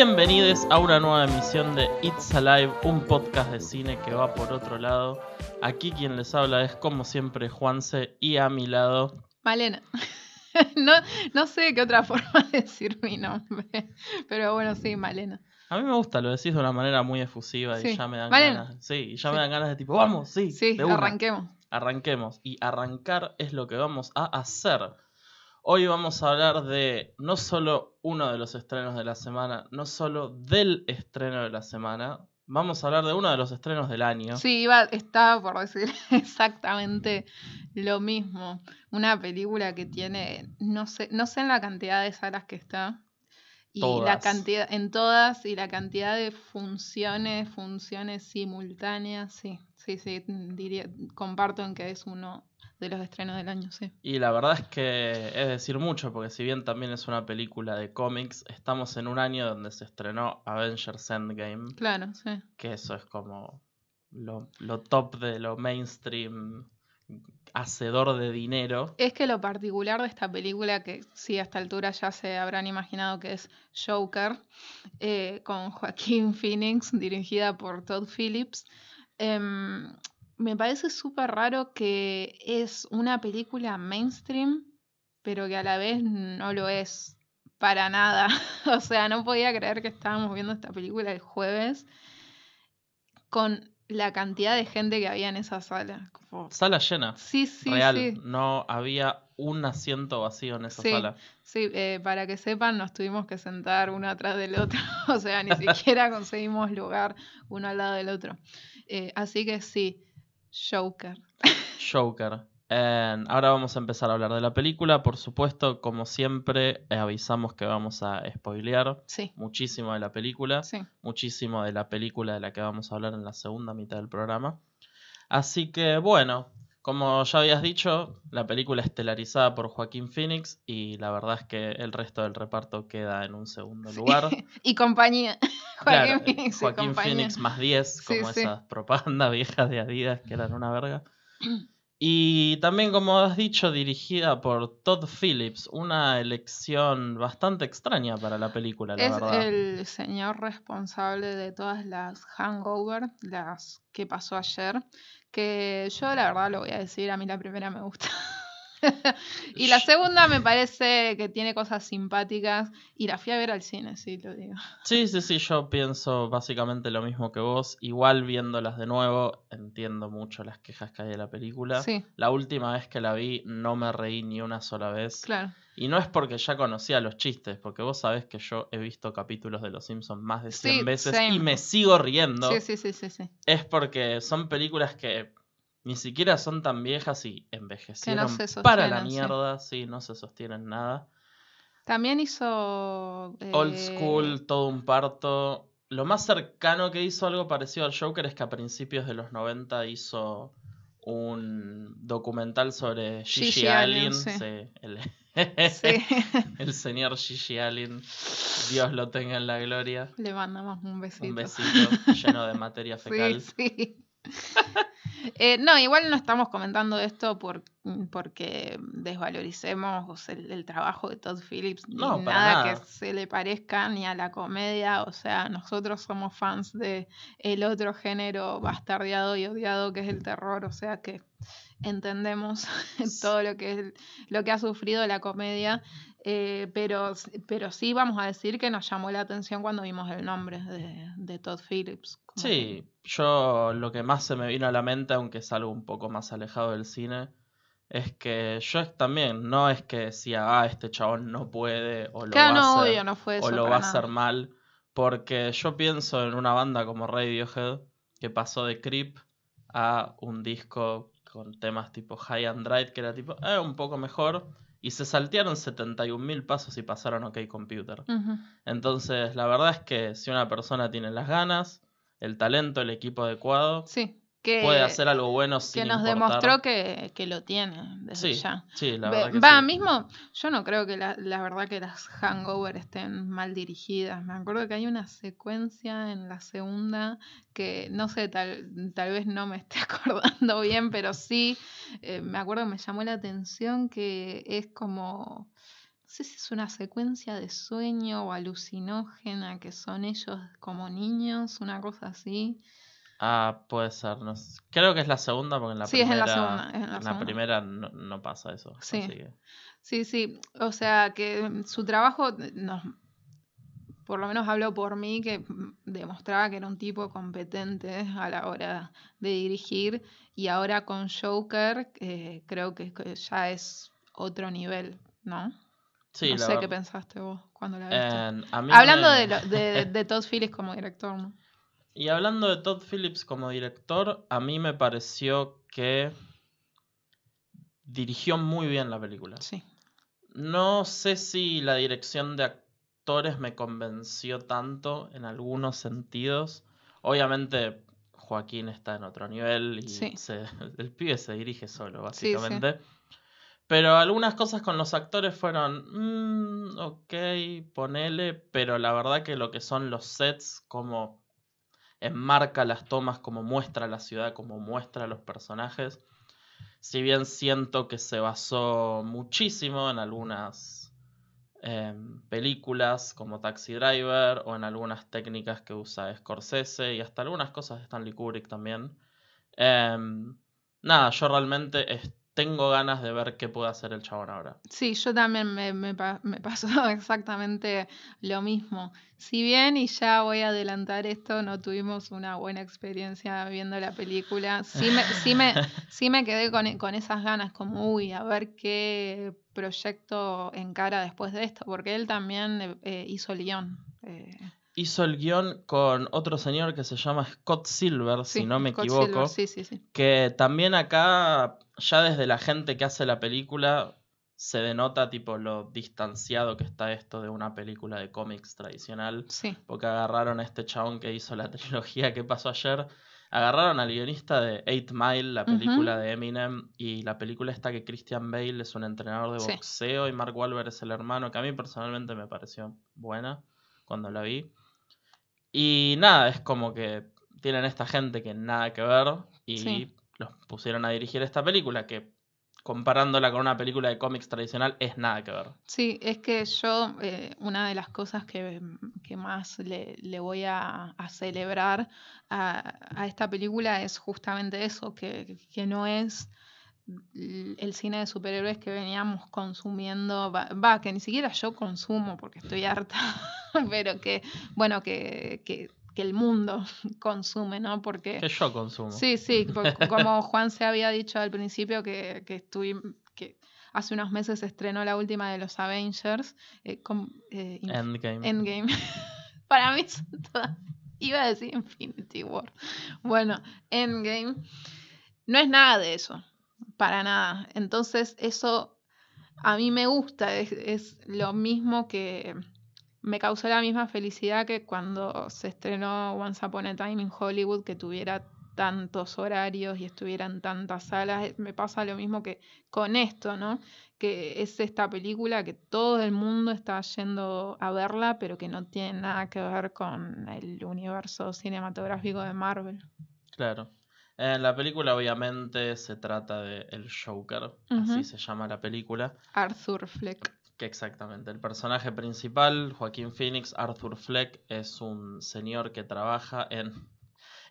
Bienvenidos a una nueva emisión de It's Alive, un podcast de cine que va por otro lado. Aquí quien les habla es como siempre Juanse y a mi lado Malena. No, no sé qué otra forma de decir mi nombre, pero bueno, sí, Malena. A mí me gusta, lo decís de una manera muy efusiva y ya me dan Malena. ganas. Sí, y ya Sí. me dan ganas de tipo, vamos, sí, Sí, de arranquemos. Arranquemos. Y arrancar es lo que vamos a hacer. Hoy vamos a hablar de no solo uno de los estrenos de la semana, no solo del estreno de la semana, vamos a hablar de uno de los estrenos del año. Sí, iba, estaba por decir exactamente lo mismo. Una película que tiene, no sé, no sé en la cantidad de salas que está. Y la cantidad, en todas, y la cantidad de funciones, funciones simultáneas, sí, sí, sí, diría, comparto en que es uno de los estrenos del año, sí. Y la verdad es que es decir mucho, porque si bien también es una película de cómics, estamos en un año donde se estrenó Avengers Endgame, Claro, sí. que eso es como lo, lo top de lo mainstream, hacedor de dinero. Es que lo particular de esta película, que sí, a esta altura ya se habrán imaginado que es Joker, eh, con Joaquín Phoenix, dirigida por Todd Phillips, em, me parece súper raro que es una película mainstream, pero que a la vez no lo es para nada. o sea, no podía creer que estábamos viendo esta película el jueves con la cantidad de gente que había en esa sala. Como- Sala llena, Sí, sí, real, sí. no había un asiento vacío en esa Sí. sala. Sí, eh, para que sepan, nos tuvimos que sentar uno atrás del otro. o sea, ni siquiera conseguimos lugar uno al lado del otro. Eh, así que sí, Joker. Joker. Ahora vamos a empezar a hablar de la película. Por supuesto, como siempre, eh, avisamos que vamos a spoilear Sí, muchísimo de la película. sí. muchísimo de la película de la que vamos a hablar en la segunda mitad del programa. Así que bueno, como ya habías dicho, la película estelarizada por Joaquín Phoenix y la verdad es que el resto del reparto queda en un segundo Sí. lugar. Y compañía. Joaquín eh, Phoenix. y Joaquín compañía. Phoenix más 10, Sí, como sí. esas propagandas viejas de Adidas que eran una verga. Y también, como has dicho, dirigida por Todd Phillips, una elección bastante extraña para la película, la Es verdad. el señor responsable de todas las hangover, las que pasó ayer. Que yo, la verdad, lo voy a decir, a mí la primera me gusta. y la segunda me parece que tiene cosas simpáticas. Y la fui a ver al cine, sí, lo digo. Sí, sí, sí, yo pienso básicamente lo mismo que vos. Igual viéndolas de nuevo, entiendo mucho las quejas que hay de la película. Sí, La última vez que la vi no me reí ni una sola vez. claro. Y no es porque ya conocía los chistes, porque vos sabés que yo he visto capítulos de Los Simpsons más de 100 Sí, veces same. y me sigo riendo. Sí, sí, sí, sí, sí. Es porque son películas que ni siquiera son tan viejas y envejecieron se para la sostienen, sí. mierda, sí, no se sostienen nada. También hizo. Old eh, School, todo un parto. Lo más cercano que hizo algo parecido al Joker es que a principios de los 90 hizo un documental sobre Gigi, Gigi Allen, Allen, sí. sí, el, el señor Gigi Allen. Dios lo tenga en la gloria. Le mandamos un besito. Un besito lleno de materia fecal. Sí, sí. Eh, no, igual no estamos comentando esto por, mm, porque desvaloricemos el, el trabajo de Todd Phillips, ni No, para nada, nada. que se le parezca ni a la comedia. O sea, nosotros somos fans de el otro género bastardeado y odiado que es el terror. O sea que entendemos todo lo que es lo que ha sufrido la comedia. Eh, pero, pero sí vamos a decir que nos llamó la atención cuando vimos el nombre de, de Todd Phillips. que- Sí, yo lo que más se me vino a la mente, aunque es algo un poco más alejado del cine, es que yo también no es que decía, ah, este chabón no puede o lo Claro, va a hacer, obvio, no fue eso. o lo va a hacer mal, porque yo pienso en una banda como Radiohead que pasó de Creep a un disco con temas tipo High and Dry, que era tipo, eh, un poco mejor, y se saltearon 71.000 pasos y pasaron OK Computer. Entonces, la verdad es que si una persona tiene las ganas, el talento, el equipo adecuado, Sí, que, puede hacer algo bueno sin que nos importar. demostró que, que lo tiene desde Sí, ya. sí, la Ve- verdad que Va, sí. mismo, yo no creo que la, la verdad que las hangover estén mal dirigidas. Me acuerdo que hay una secuencia en la segunda que no sé, tal, tal vez no me esté acordando bien, pero sí, eh, me acuerdo que me llamó la atención que es como sé si es una secuencia de sueño o alucinógena, que son ellos como niños, una cosa así. Ah, puede ser. No sé. Creo que es la segunda, porque en la Sí, es en primera. la segunda, en la en la segunda. primera no, no pasa eso. Sí. que- Sí, sí, o sea que su trabajo nos, por lo menos habló por mí, que demostraba que era un tipo competente a la hora de dirigir y ahora con Joker eh, creo que ya es otro nivel, ¿no? Sí, no sé qué pensaste vos cuando la viste. Hablando me- de, lo- de, de Todd Phillips como director, ¿no? Y hablando de Todd Phillips como director, a mí me pareció que dirigió muy bien la película. Sí, No sé si la dirección de actores me convenció tanto en algunos sentidos. Obviamente Joaquín está en otro nivel y Sí. se- el pibe se dirige solo, Sí, sí. básicamente. Pero algunas cosas con los actores fueron, "Mm, ok, ponele, pero la verdad que lo que son los sets, como enmarca las tomas, como muestra la ciudad, como muestra los personajes, si bien siento que se basó muchísimo en algunas em, películas como Taxi Driver o en algunas técnicas que usa Scorsese y hasta algunas cosas de Stanley Kubrick también. Em, nada, yo realmente tengo ganas de ver qué puede hacer el chabón ahora. Sí, yo también me, me pa- me pasó exactamente lo mismo. Si bien, y ya voy a adelantar esto, no tuvimos una buena experiencia viendo la película, sí me, sí me, sí me quedé con, con esas ganas, como, uy, a ver qué proyecto encara después de esto, porque él también eh, hizo el guion. eh, Hizo el guion con otro señor que se llama Scott Silver, sí, si no me Scott equivoco. Silver, sí, sí, sí. Que también acá, ya desde la gente que hace la película, se denota tipo lo distanciado que está esto de una película de cómics tradicional. Sí, Porque agarraron a este chabón que hizo la trilogía que pasó ayer. Agarraron al guionista de Eight Mile, la película de Eminem, y la película esta que Christian Bale es un entrenador de boxeo y Mark Wahlberg es el hermano, que a mí personalmente me pareció buena cuando la vi. Y nada, es como que tienen esta gente que nada que ver y Sí. los pusieron a dirigir esta película que comparándola con una película de cómics tradicional es nada que ver. Sí, es que yo, eh, una de las cosas que, que más le, le voy a, a celebrar a, a esta película es justamente eso, que, que no es el cine de superhéroes que veníamos consumiendo, va, que ni siquiera yo consumo porque estoy harta, pero que, bueno, que, que, que el mundo consume, ¿no? Porque... Que yo consumo. Sí, sí, como Juan se había dicho al principio que, que, estuvi- que hace unos meses se estrenó la última de los Avengers, eh, con- eh, Endgame. Endgame. Para mí son todas... Iba a decir Infinity War. Bueno, Endgame. No es nada de eso, para nada. Entonces eso a mí me gusta, es, es lo mismo que me causó la misma felicidad que cuando se estrenó Once Upon a Time in Hollywood, que tuviera tantos horarios y estuviera en tantas salas. Me pasa lo mismo que con esto, ¿no? Que es esta película que todo el mundo está yendo a verla, pero que no tiene nada que ver con el universo cinematográfico de Marvel. Claro. En la película obviamente se trata de El Joker, así se llama la película. Arthur Fleck. Que exactamente, el personaje principal, Joaquín Phoenix, Arthur Fleck, es un señor que trabaja en,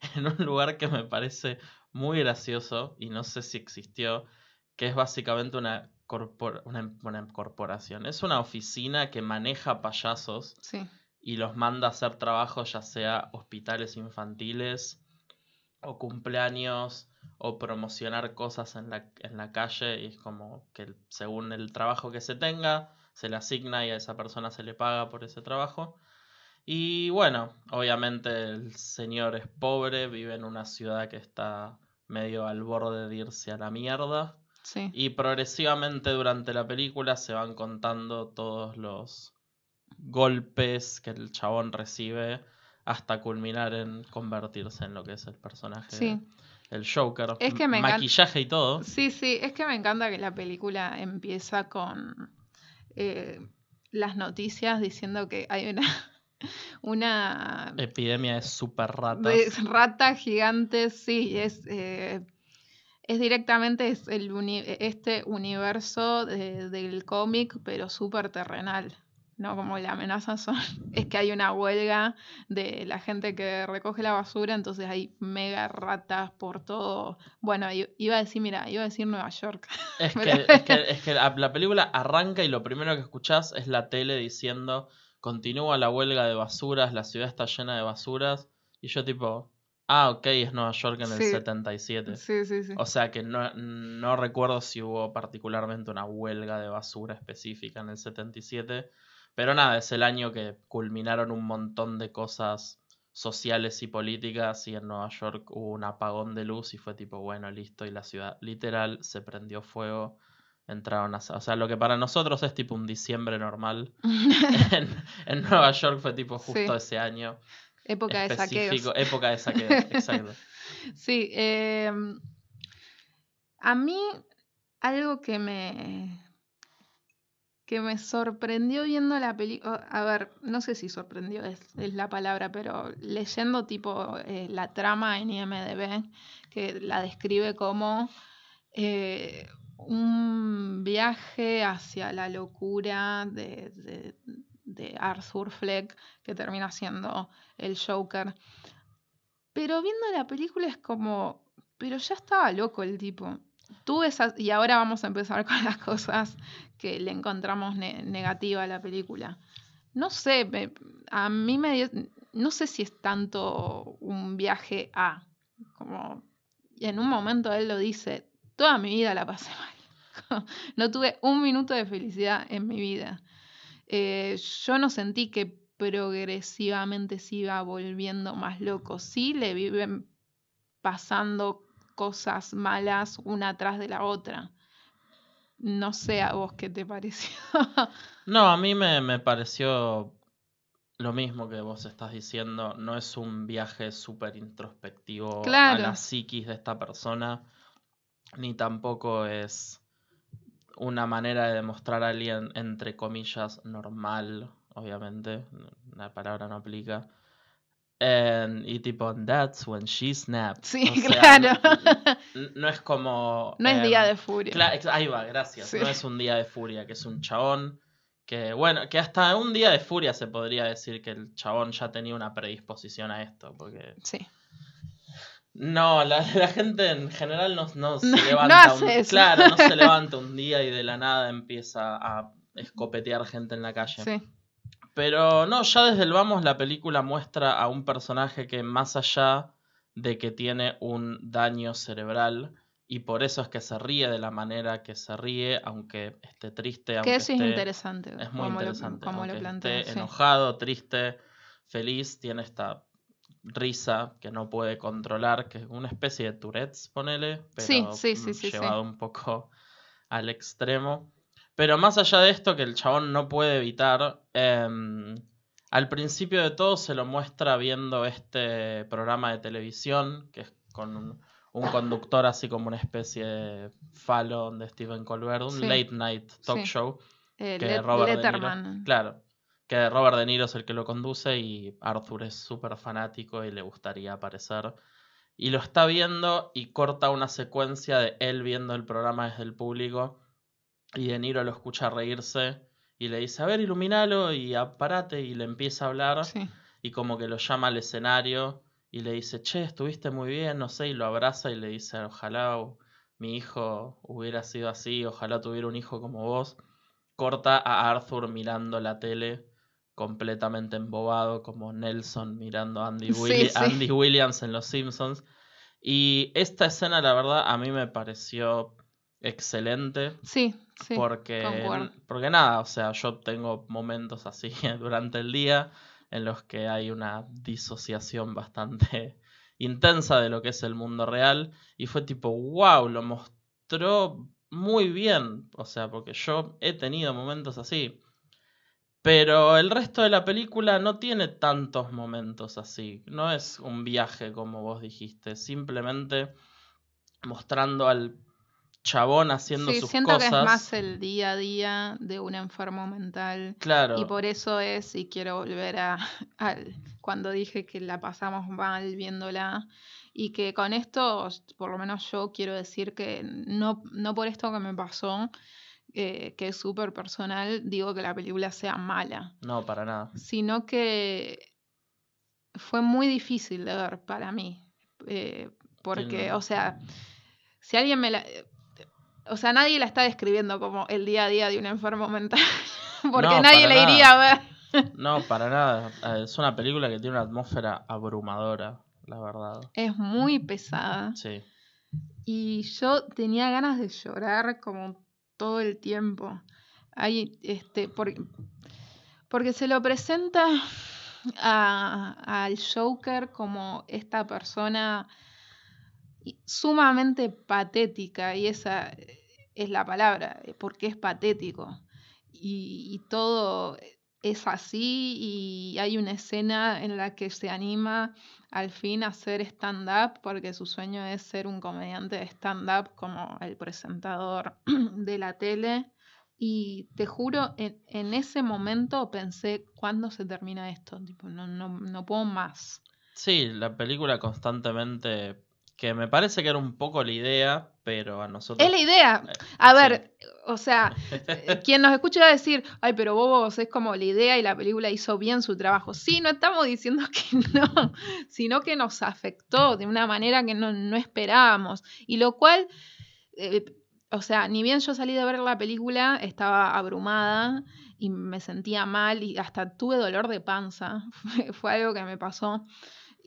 en un lugar que me parece muy gracioso y no sé si existió, que es básicamente una, corpor- una, una corporación. Es una oficina que maneja payasos Sí, y los manda a hacer trabajos ya sea hospitales infantiles o cumpleaños o promocionar cosas en la, en la calle y es como que según el trabajo que se tenga se le asigna y a esa persona se le paga por ese trabajo. Y bueno, obviamente el señor es pobre, vive en una ciudad que está medio al borde de irse a la mierda. sí. Y progresivamente durante la película se van contando todos los golpes que el chabón recibe hasta culminar en convertirse en lo que es el personaje, Sí. el Joker. Es que me encanta- Maquillaje y todo. Sí, sí, es que me encanta que la película empieza con eh, las noticias diciendo que hay una, una Epidemia es súper ratas. de rata gigante, sí, es, eh, es directamente es el uni- este universo de- del cómic, pero súper terrenal. ¿No? Como la amenaza son, es que hay una huelga de la gente que recoge la basura, entonces hay mega ratas por todo. Bueno, iba a decir, mira, iba a decir Nueva York. Es que, es que, es que la, la película arranca y lo primero que escuchás es la tele diciendo continúa la huelga de basuras, la ciudad está llena de basuras. Y yo tipo, ah, ok, es Nueva York en el Sí. 77. Sí, sí, sí. O sea que no, no recuerdo si hubo particularmente una huelga de basura específica en el 77. Pero nada, es el año que culminaron un montón de cosas sociales y políticas y en Nueva York hubo un apagón de luz y fue tipo, bueno, listo, y la ciudad literal se prendió fuego. Entraron a... O sea, lo que para nosotros es tipo un diciembre normal. En, en Nueva York fue tipo justo Sí. ese año. Época de saqueos. época de saqueos, exacto. Sí, eh, a mí algo que me que me sorprendió viendo la película, a ver, no sé si sorprendió es, es la palabra, pero leyendo tipo eh, la trama en IMDb, que la describe como eh, un viaje hacia la locura de, de- de Arthur Fleck, que termina siendo el Joker. Pero viendo la película es como, pero ya estaba loco el tipo. Y ahora vamos a empezar con las cosas que le encontramos ne- negativa a la película. No sé, a mí me dio- no sé si es tanto un viaje a, como en un momento él lo dice, toda mi vida la pasé mal. no tuve un minuto de felicidad en mi vida. Eh, yo no sentí que progresivamente se iba volviendo más loco. Sí le viven pasando cosas malas una tras de la otra. No sé a vos qué te pareció. No, a mí me, me pareció lo mismo que vos estás diciendo. No es un viaje súper introspectivo a Claro. la psiquis de esta persona, ni tampoco es una manera de demostrar a alguien, entre comillas, normal, obviamente. La palabra no aplica. Y tipo, that's when she snapped. Sí, O sea, claro. No, es como. No es día em, de furia. Ahí va, gracias. Sí. No es un día de furia, que es un chabón que, bueno, que hasta un día de furia se podría decir que el chabón ya tenía una predisposición a esto, porque Sí. no, la, la gente en general no, no se No- no levanta hace un, eso. claro, no se levanta un día y de la nada empieza a escopetear gente en la calle. Sí. Pero no, ya desde el vamos la película muestra a un personaje que más allá de que tiene un daño cerebral y por eso es que se ríe de la manera que se ríe, aunque esté triste, aunque Que eso es esté- interesante. es muy como interesante. Lo, como lo aunque plantea. esté sí. enojado, triste, feliz, tiene esta risa que no puede controlar, que es una especie de Tourette's, ponele, pero Sí, sí, sí, mm, sí, sí. llevado un poco al extremo. Pero más allá de esto, que el chabón no puede evitar, em, al principio de todo se lo muestra viendo este programa de televisión, que es con un, un conductor así como una especie de Fallon de Stephen Colbert, un Sí. late night talk Sí. show, Eh, que Let- Robert De Niro- claro, que Robert De Niro es el que lo conduce y Arthur es súper fanático y le gustaría aparecer. Y lo está viendo y corta una secuencia de él viendo el programa desde el público y De Niro lo escucha reírse y le dice, a ver, iluminalo y apárate y le empieza a hablar Sí. y como que lo llama al escenario y le dice, che, estuviste muy bien, no sé, y lo abraza y le dice, ojalá mi hijo hubiera sido así, ojalá tuviera un hijo como vos. Corta a Arthur mirando la tele completamente embobado, como Nelson mirando a Andy, Sí, Willi- sí. Andy Williams en Los Simpsons. Y esta escena, la verdad, a mí me pareció excelente. Sí, sí. Porque, concuerdo. porque nada, o sea, yo tengo momentos así durante el día en los que hay una disociación bastante intensa de lo que es el mundo real y fue tipo, wow, lo mostró muy bien, o sea, porque yo he tenido momentos así. Pero el resto de la película no tiene tantos momentos así. No es un viaje como vos dijiste. Simplemente mostrando al chabón haciendo Sí, sus siento cosas. que es más el día a día de un enfermo mental. Claro. Y por eso es, y quiero volver a, al- cuando dije que la pasamos mal viéndola, y que con esto, por lo menos yo quiero decir que no, no por esto que me pasó, eh, que es súper personal, digo que la película sea mala, No, para nada. sino que fue muy difícil de ver para mí. eh, porque, o sea, si alguien me la... O sea, nadie la está describiendo como el día a día de un enfermo mental, porque No, nadie le iría a ver. No, para nada. Eh, Es una película que tiene una atmósfera abrumadora, la verdad. Es muy pesada. Sí. Y yo tenía ganas de llorar como todo el tiempo. Hay, este, porque, porque se lo presenta a- al Joker como esta persona sumamente patética, y esa es la palabra, eh, porque es patético. Y, todo es así, y hay una escena en la que se anima al fin a hacer stand-up, porque su sueño es ser un comediante de stand-up como el presentador de la tele. Y te juro, en, ese momento pensé, ¿cuándo se termina esto? No, no, no puedo más. Sí, la película constantemente. Que me parece que era un poco la idea, pero a nosotros. Es la idea. Eh, A sí. ver, o sea, eh, quien nos escucha va a decir, ay, pero vos es como la idea y la película hizo bien su trabajo. Sí, no estamos diciendo que no, sino que nos afectó de una manera que no, no esperábamos. Y lo cual, eh, o sea, ni bien yo salí de ver la película, estaba abrumada y me sentía mal y hasta tuve dolor de panza. Fue algo que me pasó.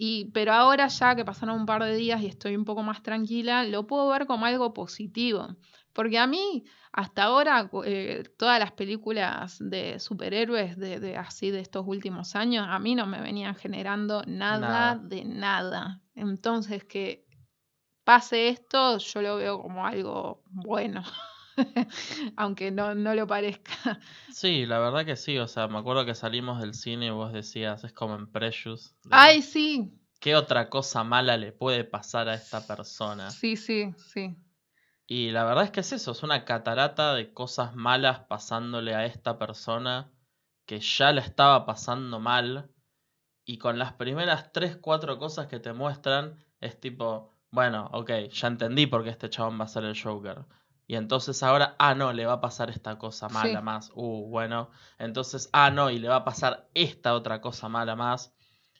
Y, pero ahora ya que pasaron un par de días y estoy un poco más tranquila, lo puedo ver como algo positivo. Porque a mí, hasta ahora, eh, todas las películas de superhéroes de, de así de estos últimos años, a mí no me venían generando nada, Nada. de nada. Entonces, que pase esto, yo lo veo como algo bueno. Aunque no, no lo parezca. Sí, la verdad que sí. O sea, me acuerdo que salimos del cine y vos decías, es como en Precious. de, Ay, sí, ¿Qué otra cosa mala le puede pasar a esta persona? sí, sí, sí. Y la verdad es que es eso, es una catarata de cosas malas pasándole a esta persona que ya la estaba pasando mal. Y con las primeras 3, 4 cosas que te muestran, es tipo, bueno, ok, ya entendí por qué este chabón va a ser el Joker. Y entonces ahora, ah, no, le va a pasar esta cosa mala Sí. más. Uh, bueno. Entonces, ah, no, y le va a pasar esta otra cosa mala más.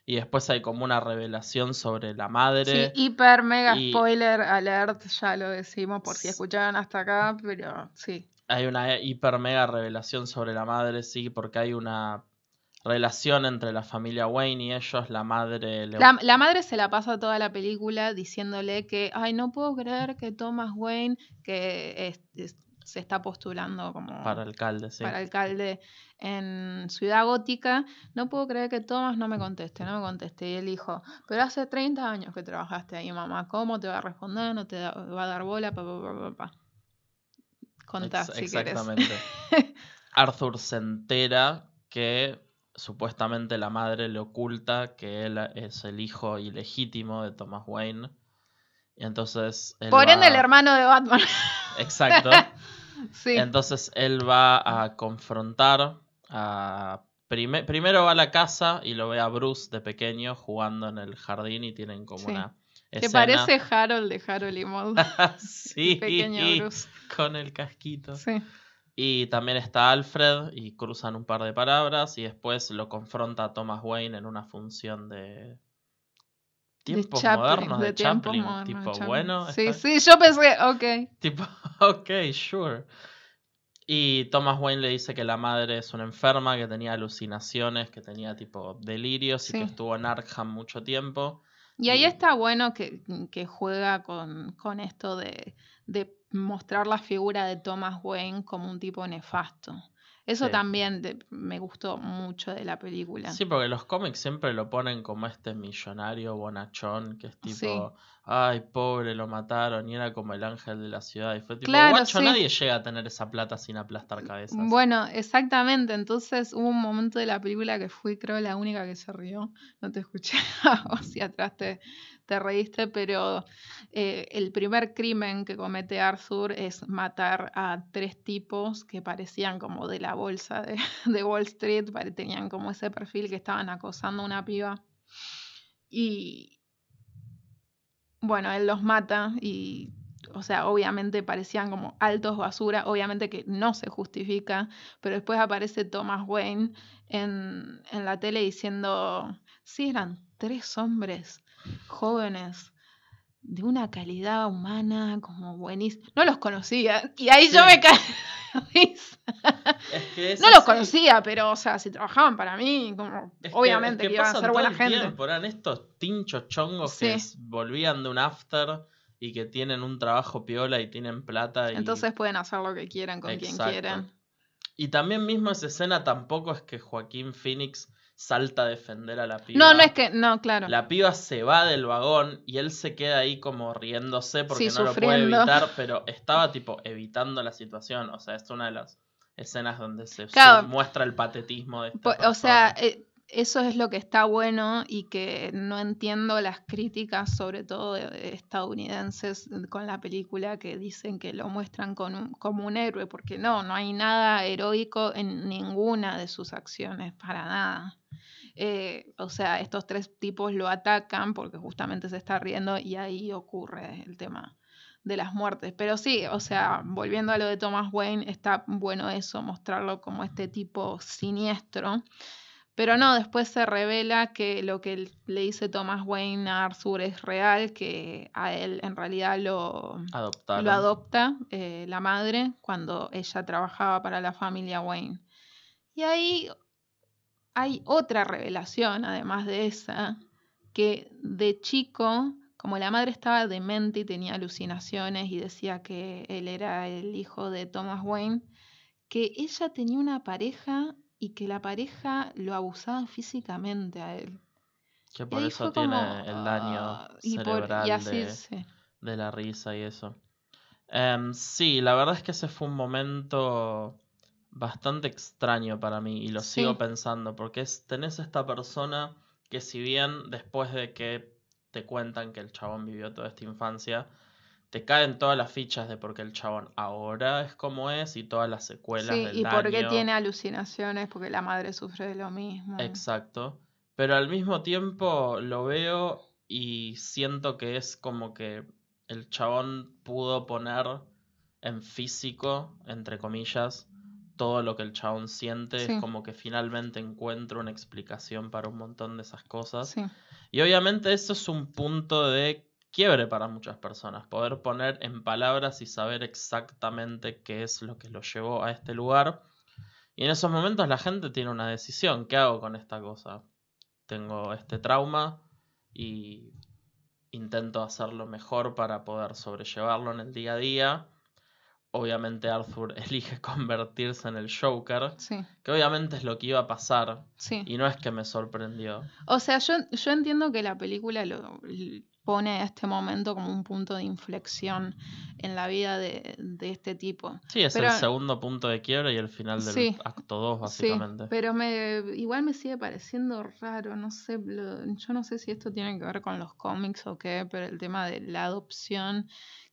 Y después hay como una revelación sobre la madre. Sí, hiper mega y- spoiler alert, ya lo decimos por si escucharon hasta acá, pero sí. Hay una hiper mega revelación sobre la madre, sí, porque hay una relación entre la familia Wayne y ellos. La madre le La, la madre se la pasa toda la película diciéndole que, ay, no puedo creer que Thomas Wayne, que es- es- se está postulando como para alcalde, sí. para alcalde en Ciudad Gótica, no puedo creer que Thomas no me conteste, no me conteste. Y él dijo, pero hace 30 años que trabajaste ahí, mamá, ¿cómo te va a responder? ¿No te da- va a dar bola? Pa, pa, pa, pa, pa. Contá, Ex- si querés. exactamente. Arthur se entera que supuestamente la madre le oculta que él es el hijo ilegítimo de Thomas Wayne. Y entonces. él Por ende, va- el hermano de Batman. Exacto. sí. Entonces él va a confrontar a... prime- primero va a la casa y lo ve a Bruce de pequeño jugando en el jardín y tienen como Sí. una que parece Harold de Harold y Maude. sí, Pequeño Bruce. con el casquito. Sí. Y también está Alfred y cruzan un par de palabras y después lo confronta a Thomas Wayne en una función de tiempos Chaplin, modernos de, Chaplin. modernos de tipo, Chaplin. bueno, Sí, está- sí, yo pensé, ok. Tipo, ok, sure. Y Thomas Wayne le dice que la madre es una enferma, que tenía alucinaciones, que tenía tipo delirios y que estuvo en Arkham mucho tiempo. Y ahí Y- está bueno que, que juega con, con esto de, de mostrar la figura de Thomas Wayne como un tipo nefasto. Eso Sí. también de- me gustó mucho de la película. Sí, porque los cómics siempre lo ponen como este millonario bonachón, que es tipo, Sí. Ay, pobre, lo mataron y era como el ángel de la ciudad. Y fue tipo, Claro, guacho, sí. nadie llega a tener esa plata sin aplastar cabezas. Bueno, exactamente. Entonces hubo un momento de la película que fui, creo, la única que se rió. No te escuché vos si atrás te, te reíste, pero eh, el primer crimen que comete Arthur es matar a tres tipos que parecían como de la bolsa de, de Wall Street, tenían como ese perfil que estaban acosando a una piba. Y bueno, él los mata y, o sea, obviamente parecían como altos basura, obviamente que no se justifica, pero después aparece Thomas Wayne en, en la tele diciendo, sí, eran tres hombres jóvenes de una calidad humana como buenísima. No los conocía y ahí yo me caí. Es que No los conocía, pero, o sea, si trabajaban para mí, como, Es que- obviamente es que, iban a ser buena gente. tiempo, Eran estos tinchos chongos que Sí. volvían de un after y que tienen un trabajo piola y tienen plata. Y, Entonces pueden hacer lo que quieran con quien quieran. y también mismo esa escena tampoco es que Joaquín Phoenix salta a defender a la piba. No, no es que, no, claro. La piba se va del vagón y él se queda ahí como riéndose porque Sí, no lo puede evitar, pero estaba tipo evitando la situación. O sea, es una de las escenas donde se Claro. muestra el patetismo de esta Po- O sea, eh, eso es lo que está bueno y que no entiendo las críticas, sobre todo de- estadounidenses, con la película que dicen que lo muestran como un héroe, porque no, no hay nada heroico en ninguna de sus acciones, para nada. Eh, o sea, estos tres tipos lo atacan porque justamente se está riendo y ahí ocurre el tema de las muertes. Pero sí, o sea, volviendo a lo de Thomas Wayne, está bueno eso, mostrarlo como este tipo siniestro. Pero no, después se revela que lo que le dice Thomas Wayne a Arthur es real, que a él en realidad lo, Adoptaron. lo adopta eh, la madre cuando ella trabajaba para la familia Wayne. Y ahí hay otra revelación, además de esa, que de chico, como la madre estaba demente y tenía alucinaciones y decía que él era el hijo de Thomas Wayne, que ella tenía una pareja y que la pareja lo abusaba físicamente a él. Que Y por eso tiene como, el daño ah, y, por- cerebral y así de, sí. de la risa y eso. Em, sí, la verdad es que ese fue un momento bastante extraño para mí y lo sigo pensando porque es, tenés esta persona que si bien después de que te cuentan que el chabón vivió toda esta infancia, te caen todas las fichas de por qué el chabón ahora es como es y todas las secuelas Sí, del y por qué tiene alucinaciones, porque la madre sufre de lo mismo. Exacto. Pero al mismo tiempo lo veo y siento que es como que el chabón pudo poner en físico, entre comillas, todo lo que el chabón siente. Sí. Es como que finalmente encuentro una explicación para un montón de esas cosas. Sí, Y obviamente eso es un punto de quiebre para muchas personas, poder poner en palabras y saber exactamente qué es lo que lo llevó a este lugar. Y en esos momentos la gente tiene una decisión, ¿qué hago con esta cosa? Tengo este trauma y intento hacerlo mejor para poder sobrellevarlo en el día a día. Obviamente Arthur elige convertirse en el Joker, sí, que obviamente es lo que iba a pasar sí. y no es que me sorprendió. O sea, yo, yo entiendo que la película lo pone este momento como un punto de inflexión en la vida de, de este tipo. Sí, es Pero- el segundo punto de quiebre y el final del Sí. acto 2, Sí, básicamente. pero me, igual me sigue pareciendo raro, no sé, lo- yo no sé si esto tiene que ver con los cómics o qué, pero el tema de la adopción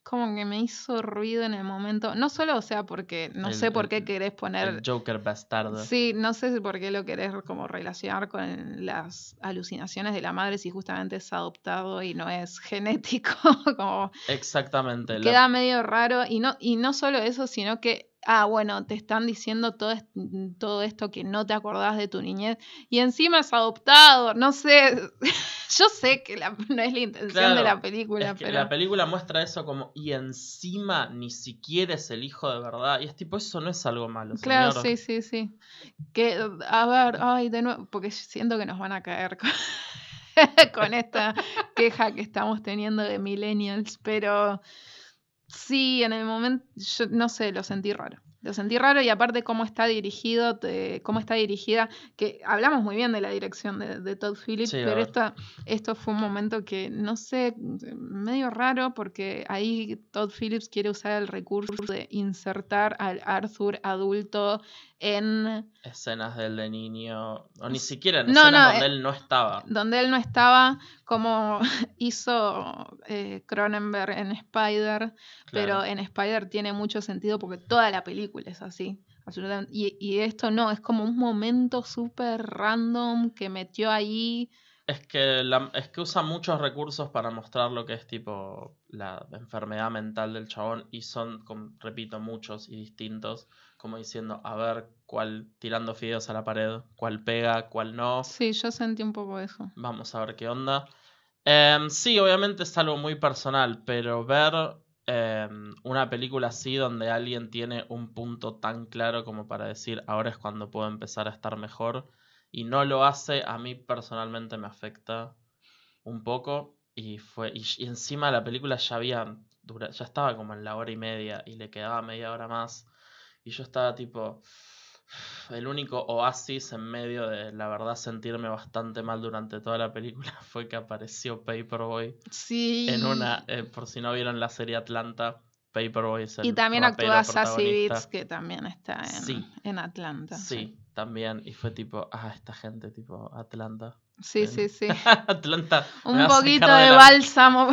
como que me hizo ruido en el momento, no solo, o sea, porque no El- sé por qué querés poner El Joker bastardo. Sí, no sé si por qué lo querés como relacionar con las alucinaciones de la madre si justamente es adoptado y no es genético, como Exactamente. la- queda medio raro y no y no solo eso, sino que ah, bueno, te están diciendo todo, est- todo esto que no te acordás de tu niñez y encima es adoptado, no sé, yo sé que la- no es la intención de la película, es que pero la película muestra eso como, y encima ni siquiera es el hijo de verdad. Y es tipo, eso no es algo malo, Claro, señor. sí, sí, sí. Que, a ver, ay, de nuevo, porque siento que nos van a caer con, con esta queja que estamos teniendo de millennials, pero sí, en el momento, yo no sé, lo sentí raro. Lo sentí raro y aparte cómo está dirigido, te- cómo está dirigida, que hablamos muy bien de la dirección de, de Todd Phillips, Sí, pero verdad. esto, esto fue un momento que, no sé, medio raro porque ahí Todd Phillips quiere usar el recurso de insertar al Arthur adulto en Escenas de él de niño. O ni siquiera en No, escenas no, donde eh, él no estaba. donde él no estaba, como hizo eh, Cronenberg en Spider, pero en Spider tiene mucho sentido porque toda la película es así. absolutamente. Y, y esto no, es como un momento súper random que metió ahí. Es que, la- es que usa muchos recursos para mostrar lo que es tipo la enfermedad mental del chabón y son, repito, muchos y distintos, como diciendo, a ver cuál, tirando fideos a la pared, cuál pega, cuál no, Sí, yo sentí un poco eso. vamos a ver qué onda. Em, sí, obviamente es algo muy personal, pero ver em, una película así donde alguien tiene un punto tan claro como para decir, ahora es cuando puedo empezar a estar mejor, y no lo hace, a mí personalmente me afecta un poco. Y fue. Y, encima la película ya había. ya estaba como en la hora y media. Y le quedaba media hora más. Y yo estaba tipo. El único oasis en medio de la verdad sentirme bastante mal durante toda la película fue que apareció Paperboy Sí. en una. eh, por si no vieron la serie Atlanta, Paperboy es el Y también actúa Sassy. Beats, que también está en, Sí. en Atlanta. Sí, también. Y fue tipo, ah, esta gente, tipo, Atlanta. Sí, En- sí, sí. Atlanta. Un poquito de de la- bálsamo.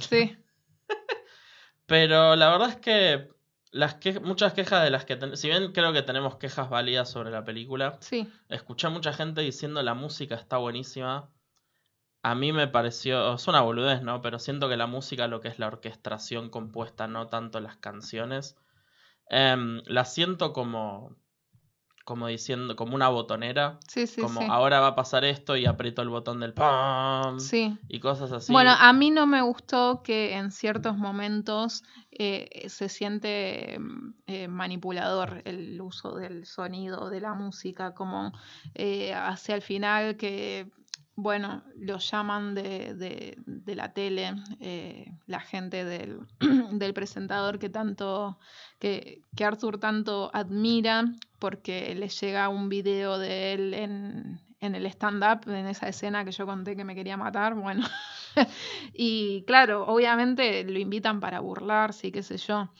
Sí. Pero la verdad es que las que muchas quejas de las que ten- si bien creo que tenemos quejas válidas sobre la película, Sí. escuché a mucha gente diciendo la música está buenísima. A mí me pareció, es una boludez, ¿no? Pero siento que la música, lo que es la orquestación compuesta, no tanto las canciones, em, la siento como, como diciendo, como una botonera, Sí, sí, como sí. ahora va a pasar esto y aprieto el botón del pam Sí. y cosas así. Bueno, a mí no me gustó que en ciertos momentos eh, se siente mm, eh, manipulador el uso del sonido, de la música, como eh, hacia el final que, bueno, lo llaman de, de- de la tele, eh, la gente del, del presentador que tanto, que, que Arthur tanto admira, porque le llega un video de él en, en el stand-up, en esa escena que yo conté que me quería matar, bueno. y claro, obviamente lo invitan para burlarse y qué sé yo.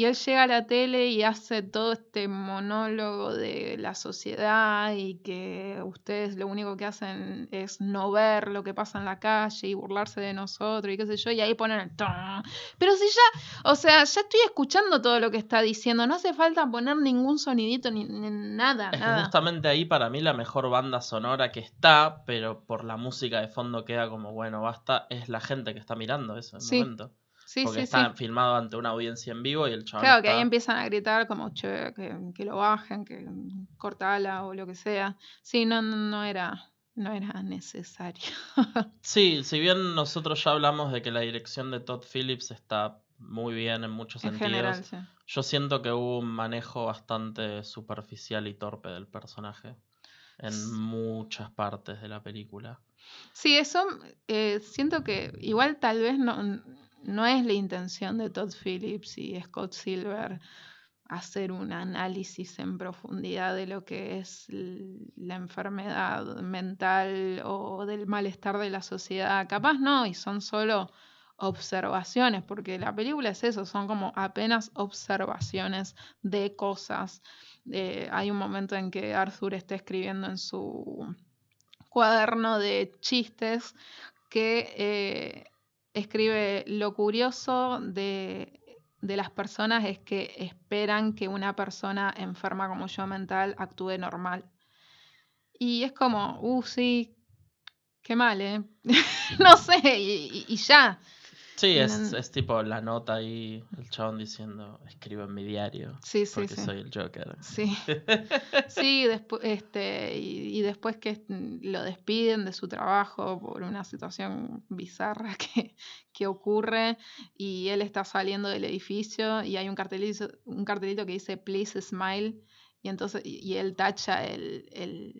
Y él llega a la tele y hace todo este monólogo de la sociedad y que ustedes lo único que hacen es no ver lo que pasa en la calle y burlarse de nosotros y qué sé yo, y ahí ponen el. Pero si ya, o sea, ya estoy escuchando todo lo que está diciendo, no hace falta poner ningún sonidito ni, ni nada, Es que justamente ahí para mí la mejor banda sonora que está, pero por la música de fondo queda como, bueno, basta, es la gente que está mirando eso en Sí, el momento. Sí, Porque sí, está sí. filmado ante una audiencia en vivo y el chabón Claro, que ahí empiezan a gritar como, che, que, que lo bajen, que cortala o lo que sea. Sí, no, no, era, no era necesario. Sí, si bien nosotros ya hablamos de que la dirección de Todd Phillips está muy bien en muchos en sentidos, general, sí. yo siento que hubo un manejo bastante superficial y torpe del personaje en muchas partes de la película. Sí, eso eh, siento que igual tal vez no, no es la intención de Todd Phillips y Scott Silver hacer un análisis en profundidad de lo que es la enfermedad mental o del malestar de la sociedad. Capaz no, y son solo observaciones, porque la película es eso, son como apenas observaciones de cosas. Eh, hay un momento en que Arthur está escribiendo en su cuaderno de chistes que eh, escribe lo curioso de, de las personas es que esperan que una persona enferma como yo mental actúe normal. Y es como, uh, sí, qué mal, ¿eh? no sé, y, ya. Sí, es, es tipo la nota ahí, el chabón diciendo, escribo en mi diario, Sí, sí, porque sí. soy el Joker. Sí, sí, después, este, y, y después que lo despiden de su trabajo por una situación bizarra que, que ocurre y él está saliendo del edificio y hay un cartelito, un cartelito que dice Please Smile y entonces y, y él tacha el, el,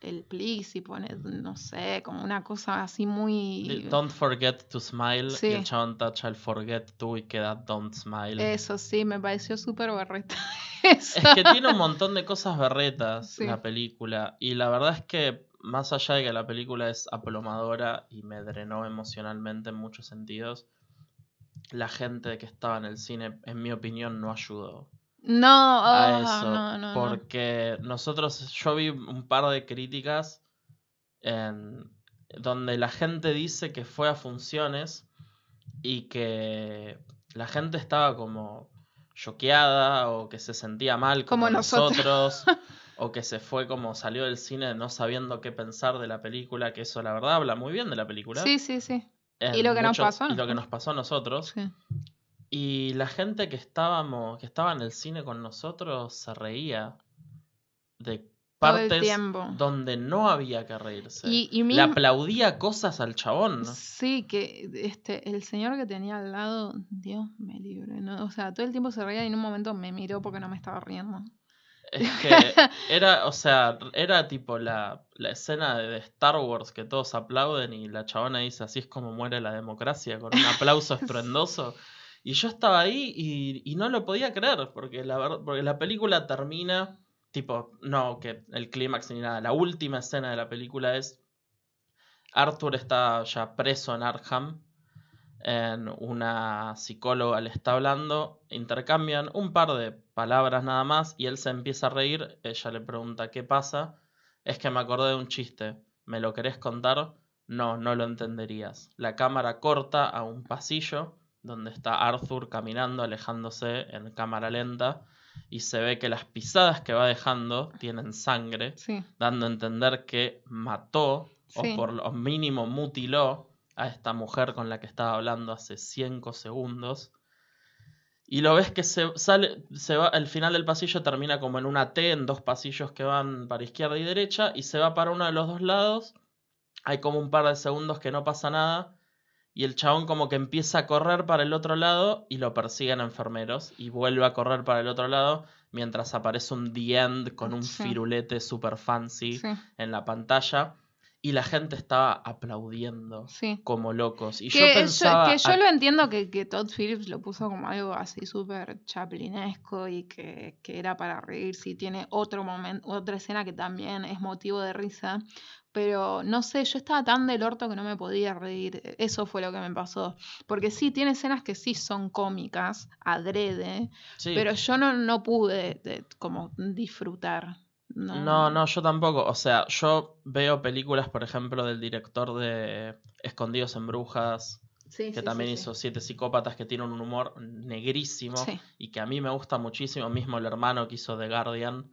el please y pone, no sé, como una cosa así muy... Don't forget to smile. Sí. Y el chabón tacha el forget to y queda don't smile. Eso sí, me pareció súper berreta. Es que tiene un montón de cosas berretas Sí. la película. Y la verdad es que, más allá de que la película es aplomadora y me drenó emocionalmente en muchos sentidos, la gente que estaba en el cine, en mi opinión, no ayudó No, a ah, eso. no, no, porque nosotros, yo vi un par de críticas en donde la gente dice que fue a funciones y que la gente estaba como choqueada o que se sentía mal como, Como nosotros. o que se fue como salió del cine no sabiendo qué pensar de la película, que eso la verdad habla muy bien de la película. Sí, sí, sí. en y lo que nos pasó Y lo que nos pasó a nosotros. sí. Y la gente que estábamos, que estaba en el cine con nosotros se reía de partes donde no había que reírse. Y, y Le aplaudía cosas al chabón. Sí, que este, el señor que tenía al lado, Dios me libre, ¿no? O sea, todo el tiempo se reía y en un momento me miró porque no me estaba riendo. Es que era, o sea, era tipo la, la escena de Star Wars que todos aplauden y la chabona dice así es como muere la democracia con un aplauso estruendoso. Y yo estaba ahí y, no lo podía creer, porque la, porque la película termina, tipo, no, que el clímax ni nada. La última escena de la película es Arthur está ya preso en Arkham. En una psicóloga le está hablando, intercambian un par de palabras nada más y él se empieza a reír. Ella le pregunta qué pasa. Es que me acordé de un chiste. ¿Me lo querés contar? No, no lo entenderías. La cámara corta a un pasillo donde está Arthur caminando, alejándose en cámara lenta y se ve que las pisadas que va dejando tienen sangre Sí, dando a entender que mató Sí. o por lo mínimo mutiló a esta mujer con la que estaba hablando hace 5 segundos. Y lo ves que se sale, se va, el final del pasillo termina como en una T, en dos pasillos que van para izquierda y derecha, y se va para uno de los dos lados. Hay como un par de segundos que no pasa nada. Y el chabón como que empieza a correr para el otro lado y lo persiguen enfermeros. Y vuelve a correr para el otro lado mientras aparece un The End con un Sí. firulete super fancy sí, en la pantalla. Y la gente estaba aplaudiendo sí. como locos. Y Que yo yo, pensaba... que yo "Ah, lo entiendo que, que Todd Phillips lo puso como algo así súper chaplinesco y que, que era para reírse y tiene otro momento, otra escena que también es motivo de risa. Pero no sé, yo estaba tan del orto que no me podía reír. Eso fue lo que me pasó. Porque sí, tiene escenas que sí son cómicas, adrede, sí". pero yo no, no pude de- como disfrutar. No, No, no, yo tampoco. O sea, yo veo películas, por ejemplo, del director de Escondidos en Brujas, Sí, que sí, también hizo Siete Psicópatas, que tiene un humor negrísimo y que a mí me gusta muchísimo, mismo el hermano que hizo The Guardian.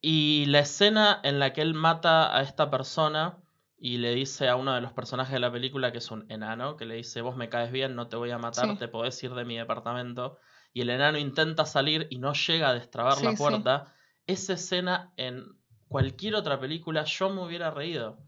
Y la escena en la que él mata a esta persona y le dice a uno de los personajes de la película, que es un enano, que le dice, vos me caes bien, no te voy a matar, Sí. te podés ir de mi departamento. Y el enano intenta salir y no llega a destrabar Sí, la sí. puerta. Esa escena en cualquier otra película yo me hubiera reído.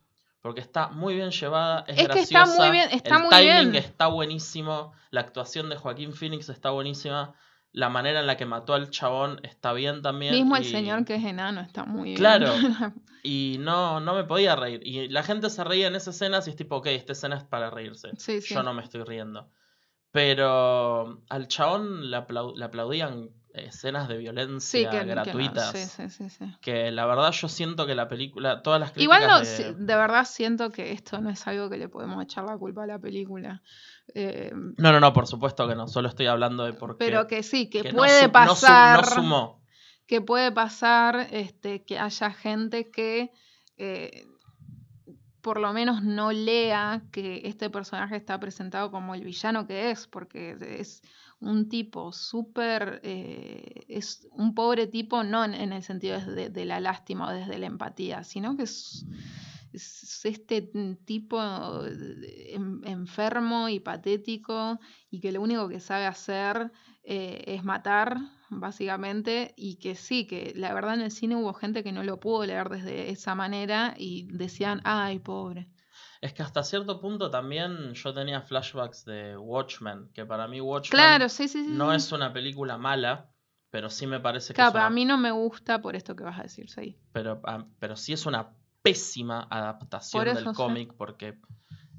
Porque está muy bien llevada, es, Es que está graciosa, muy bien- está el muy timing bien. está buenísimo, la actuación de Joaquín Phoenix está buenísima, la manera en la que mató al chabón está bien también. Mismo el señor que es enano está muy bien. Claro. Y no, no me podía reír. Y la gente se reía en esas escenas y es tipo, ok, esta escena es para reírse. Sí, sí. Yo no me estoy riendo. Pero al chabón le, aplau- le aplaudían escenas de violencia que, que gratuitas. sí, sí, sí, sí. Que la verdad yo siento que la película, todas las críticas Igual no, de- de verdad siento que esto no es algo que le podemos echar la culpa a la película. Eh, No, no, no, por supuesto que no. Solo estoy hablando de por qué. pero que sí, que, puede no pasar. no sumó. que puede pasar este, que haya gente que eh, por lo menos no lea que este personaje está presentado como el villano que es, porque es un tipo súper, eh, es un pobre tipo, no en, en el sentido de, de la lástima o desde la empatía, sino que es, es este tipo en- enfermo y patético y que lo único que sabe hacer eh, es matar, básicamente, y que sí, que la verdad en el cine hubo gente que no lo pudo leer desde esa manera y decían, ay, pobre. Es que hasta cierto punto también yo tenía flashbacks de Watchmen, que para mí Watchmen Claro, sí, sí, sí. no es una película mala, pero sí me parece que Claro, es a mí no me gusta por esto que vas a decir, sí. pero, ah, pero sí es una pésima adaptación del sí. cómic porque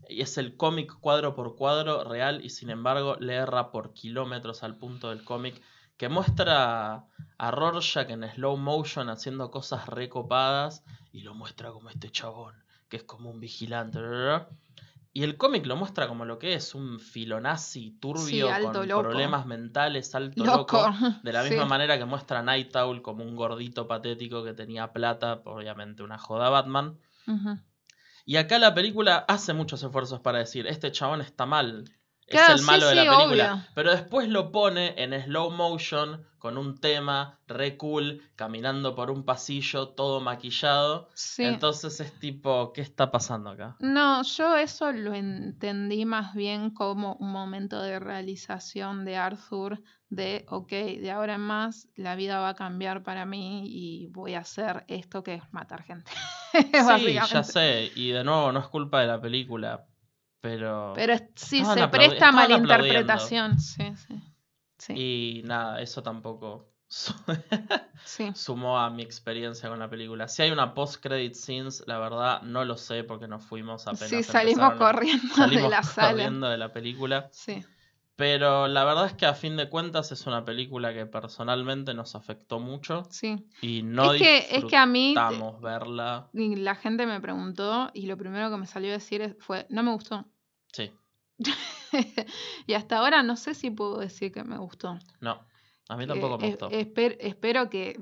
es el cómic cuadro por cuadro real y sin embargo le erra por kilómetros al punto del cómic que muestra a Rorschach en slow motion haciendo cosas recopadas y lo muestra como este chabón que es como un vigilante. Y el cómic lo muestra como lo que es, un filonazi turbio Sí, con loco. problemas mentales, alto Loco. loco. De la misma Sí. manera que muestra a Night Owl como un gordito patético que tenía plata, obviamente una joda Batman. Y acá la película hace muchos esfuerzos para decir, este chabón está mal. Claro, es el sí, malo de la película. obvio. Pero después lo pone en slow motion, con un tema re cool, caminando por un pasillo, todo maquillado. Sí. Entonces es tipo, ¿qué está pasando acá? No, yo eso lo entendí más bien como un momento de realización de Arthur, de, ok, de ahora en más la vida va a cambiar para mí y voy a hacer esto que es matar gente. Sí, ya sé. Y de nuevo, no es culpa de la película. Pero... Pero sí, se presta a malinterpretación. Sí, sí. Sí, Y nada, eso tampoco sumó a mi experiencia con la película. Si hay una post-credit scenes, la verdad no lo sé porque nos fuimos apenas. Sí, salimos corriendo salimos de la sala. corriendo de la película. Sí, Pero la verdad es que a fin de cuentas es una película que personalmente nos afectó mucho sí. y no es, que, es que a mí disfrutamos verla. y la gente me preguntó y lo primero que me salió a decir fue, no me gustó. Sí, y hasta ahora no sé si puedo decir que me gustó. no, a mí tampoco me Eh, gustó. eh, esper- espero que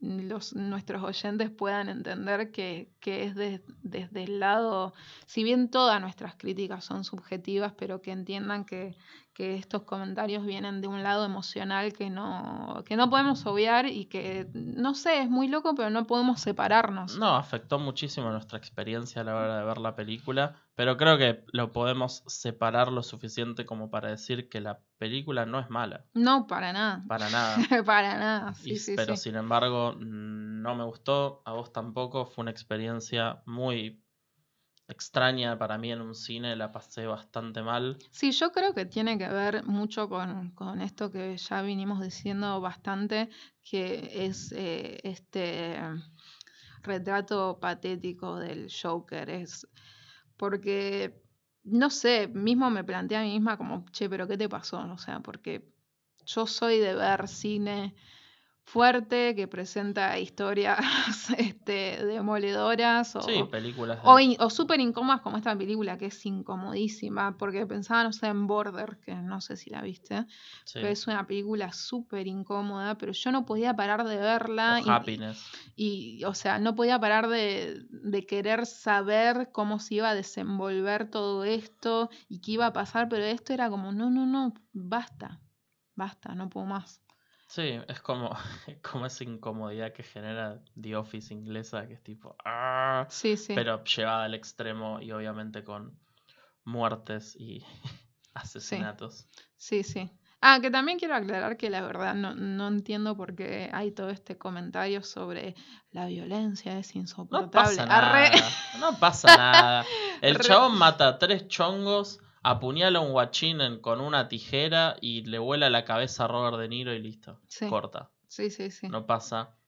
los, nuestros oyentes puedan entender que, que es de- desde el lado, si bien todas nuestras críticas son subjetivas, pero que entiendan que, que estos comentarios vienen de un lado emocional que no, que no podemos obviar y que, no sé, es muy loco, pero no podemos separarnos. No, afectó muchísimo nuestra experiencia a la hora de ver la película, pero creo que lo podemos separar lo suficiente como para decir que la película no es mala, No, para nada. para nada. para nada, sí, Y- sí, pero sí. sin embargo, no me gustó, a vos tampoco, fue una experiencia muy extraña para mí en un cine, la pasé bastante mal. Sí, yo creo que tiene que ver mucho con, con esto que ya vinimos diciendo bastante, que es eh, este retrato patético del Joker. Es porque, no sé, mismo me planteé a mí misma como, che, pero ¿qué te pasó? O sea, porque yo soy de ver cine fuerte que presenta historias este, demoledoras o, Sí, películas de- o, in- o súper incómodas como esta película que es incomodísima, porque pensaba, no sé, en Border, que no sé si la viste, sí, pero es una película súper incómoda, pero yo no podía parar de verla. o y- Happiness. y, o sea, no podía parar de, de querer saber cómo se iba a desenvolver todo esto y qué iba a pasar, pero esto era como, no, no, no, basta, basta, no puedo más. Sí, es como, como esa incomodidad que genera The Office inglesa, que es tipo... "Ah", Sí, sí. pero llevada al extremo y obviamente con muertes y asesinatos. Sí, sí. Ah, que también quiero aclarar que la verdad no, no entiendo por qué hay todo este comentario sobre la violencia es No insoportable. Arre. No pasa nada. El Re- chabón mata a tres chongos, apuñala a un guachín con una tijera y le vuela la cabeza a Robert De Niro y listo. Sí. Corta. Sí, sí, sí. No pasa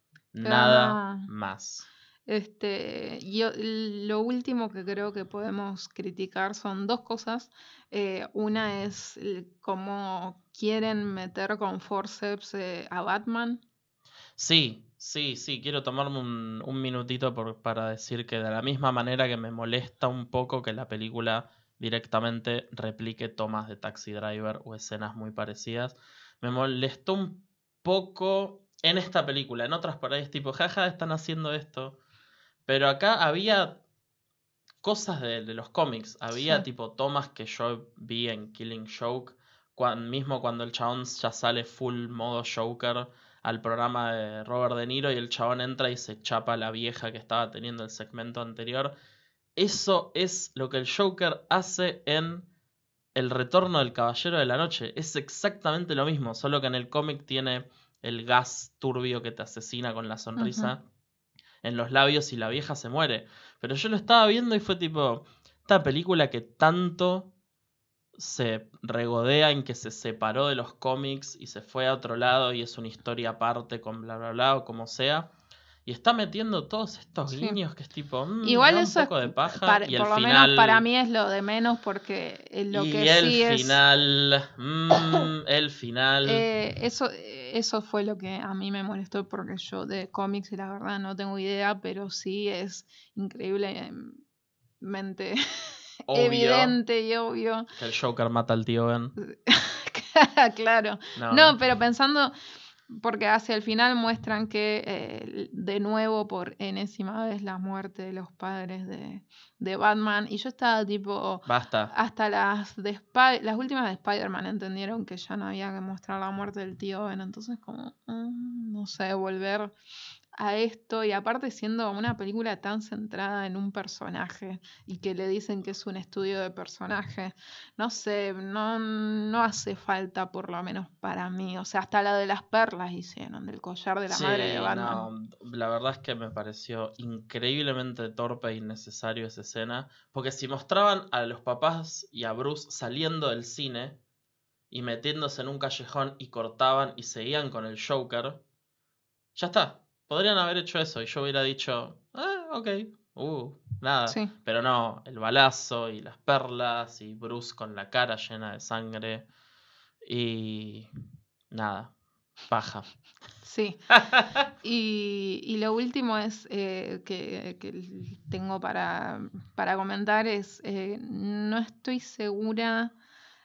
Pero nada no. más. Este, yo, lo último que creo que podemos criticar son dos cosas. Eh, una es cómo quieren meter con forceps eh, a Batman. Sí, sí, sí, quiero tomarme un, un minutito por- para decir que de la misma manera que me molesta un poco que la película directamente replique tomas de Taxi Driver o escenas muy parecidas, me molestó un poco en esta película, en otras por ahí es tipo, jaja, están haciendo esto, pero acá había cosas de, de los cómics, había Sí. tipo tomas que yo vi en Killing Joke, mismo cuando el chabón ya sale full modo Joker al programa de Robert De Niro y el chabón entra y se chapa a la vieja que estaba teniendo el segmento anterior. Eso es lo que el Joker hace en El Retorno del Caballero de la Noche. Es exactamente lo mismo, solo que en el cómic tiene el gas turbio que te asesina con la sonrisa en los labios y la vieja se muere. Pero yo lo estaba viendo y fue tipo, esta película que tanto se regodea en que se separó de los cómics y se fue a otro lado y es una historia aparte con bla bla bla o como sea. Y está metiendo todos estos Sí. guiños que es tipo. mm, Igual eso un es poco de paja. para- y el por lo final. menos para mí es lo de menos porque lo y que el sí es... final. mm, el final. Eh, eso, eso fue lo que a mí me molestó porque yo de cómics, la verdad, no tengo idea, pero sí es increíblemente obvio evidente y obvio. que el Joker mata al tío Ben. claro. No, No, pero pensando, porque hacia el final muestran que eh, de nuevo por enésima vez la muerte de los padres de, de Batman, y yo estaba tipo, Basta. hasta las de Spy- las últimas de Spider-Man entendieron que ya no había que mostrar la muerte del tío Ben, entonces como, mm, no sé, volver a esto y aparte siendo una película tan centrada en un personaje y que le dicen que es un estudio de personaje, no sé, no, no hace falta por lo menos para mí, o sea, hasta la de las perlas hicieron, del collar de la Sí, madre de Batman. no, la verdad es que me pareció increíblemente torpe e innecesario esa escena. Porque si mostraban a los papás y a Bruce saliendo del cine y metiéndose en un callejón y cortaban y seguían con el Joker, ya está. Podrían haber hecho eso y yo hubiera dicho, ah, ok, uh, nada. Sí. Pero no, el balazo y las perlas y Bruce con la cara llena de sangre y nada, paja. Sí. Y, y lo último es eh, que, que tengo para, para comentar es, eh, no estoy segura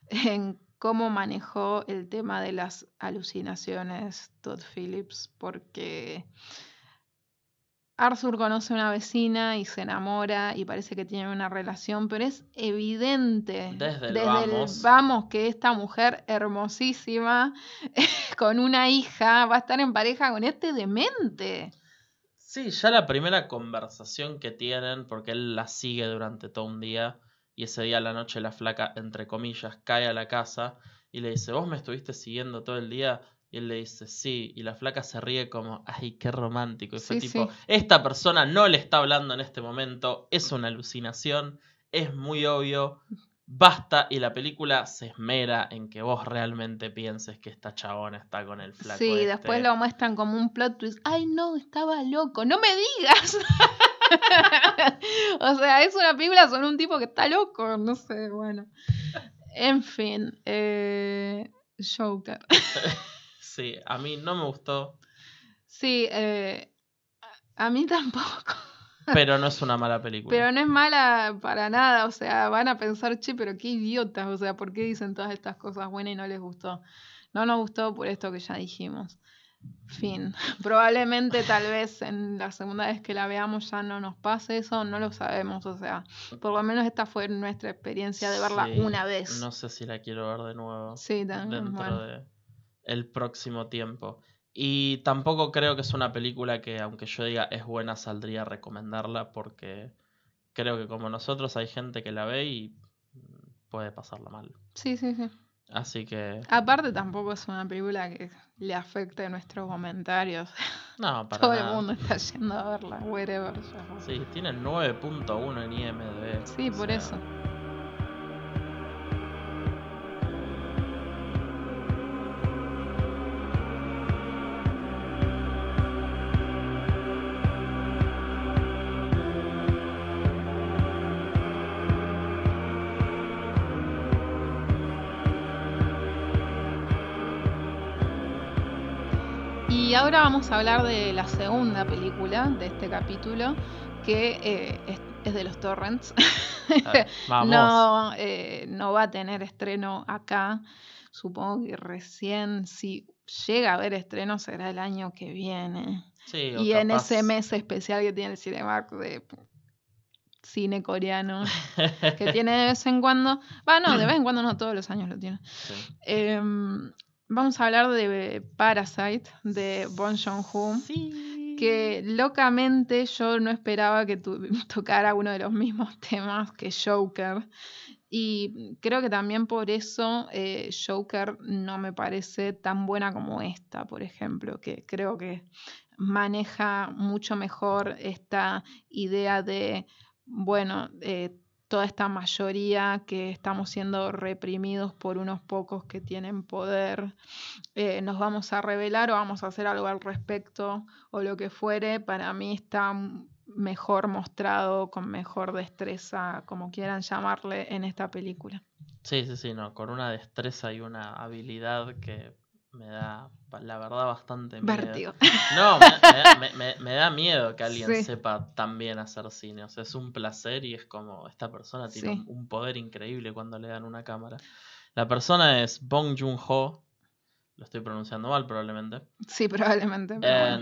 en cómo manejó el tema de las alucinaciones Todd Phillips, porque Arthur conoce a una vecina y se enamora y parece que tienen una relación, pero es evidente Desde el desde vamos. el vamos que esta mujer hermosísima con una hija va a estar en pareja con este demente. Sí, ya la primera conversación que tienen, porque él la sigue durante todo un día, y ese día a la noche la flaca, entre comillas, cae a la casa y le dice, ¿vos me estuviste siguiendo todo el día? Y él le dice, sí, y la flaca se ríe como, ay, qué romántico. Y fue Sí, tipo, sí. esta persona no le está hablando en este momento, es una alucinación, es muy obvio, basta, y la película se esmera en que vos realmente pienses que esta chabona está con el flaco. Sí, este. después lo muestran como un plot twist. Ay, no, estaba loco. No me digas. o sea, es una película sobre un tipo que está loco. No sé, bueno. En fin, eh, Joker. Sí, a mí no me gustó, Sí, eh, a mí tampoco. pero no es una mala película. Pero no es mala para nada. O sea, van a pensar, che, pero qué idiotas. O sea, ¿por qué dicen todas estas cosas buenas y no les gustó? No nos gustó por esto que ya dijimos. Fin. Probablemente, tal vez en la segunda vez que la veamos ya no nos pase eso, no lo sabemos. O sea, por lo menos esta fue nuestra experiencia de verla Sí, una vez. No sé si la quiero ver de nuevo Sí, también. dentro bueno. de el próximo tiempo. Y tampoco creo que es una película que, aunque yo diga es buena, saldría a recomendarla porque creo que como nosotros hay gente que la ve y puede pasarla mal. Sí, sí, sí. Así que, Aparte, tampoco es una película que le afecte nuestros comentarios. no, para Todo nada. el mundo está yendo a verla, wherever. ya. Sí, tiene 9.1 en IMDb. Sí, por sea, eso. Ahora vamos a hablar de la segunda película de este capítulo, que eh, es, es de los torrents. ver, Vamos. No, eh, no va a tener estreno acá. Supongo que recién, si llega a haber estreno, será el año que viene. Sí, Y en capaz- ese mes especial que tiene el Cinemark de cine coreano, que tiene de vez en cuando. Va, no, de vez en cuando no, todos los años lo tiene. Sí. Em, vamos a hablar de Parasite, de Bon Joon-ho. Sí. Que locamente yo no esperaba que tocara uno de los mismos temas que Joker. Y creo que también por eso eh, Joker no me parece tan buena como esta, por ejemplo, que creo que maneja mucho mejor esta idea de, bueno, eh, toda esta mayoría que estamos siendo reprimidos por unos pocos que tienen poder, eh, nos vamos a rebelar o vamos a hacer algo al respecto o lo que fuere, para mí está mejor mostrado, con mejor destreza, como quieran llamarle, en esta película. Sí, sí, sí, no, con una destreza y una habilidad que me da, la verdad, bastante miedo. No, me, da miedo que alguien sepa tan bien hacer cine. O sea, es un placer y es como, esta persona tiene un, poder increíble cuando le dan una cámara. La persona es Bong Joon-ho, lo estoy pronunciando mal probablemente. Sí, probablemente.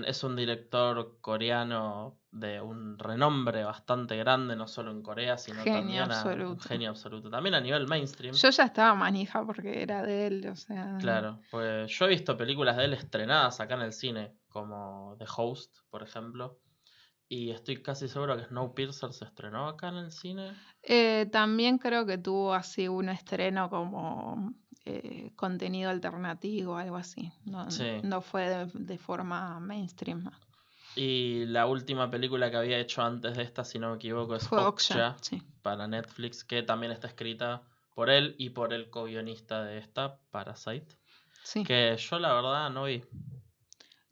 Es un director coreano de un renombre bastante grande, no solo en Corea, sino también absoluto. un genio absoluto. También a nivel mainstream. Yo ya estaba manija porque era de él, o sea. Claro, pues yo he visto películas de él estrenadas acá en el cine, como The Host, por ejemplo. Y estoy casi seguro que Snowpiercer se estrenó acá en el cine. Eh, también creo que tuvo así un estreno como eh, contenido alternativo, algo así. No, no fue de, forma mainstream. Y la última película que había hecho antes de esta, si no me equivoco, es fue para Netflix, que también está escrita por él y por el co-guionista de esta, Parasite. Sí. Que yo la verdad no vi.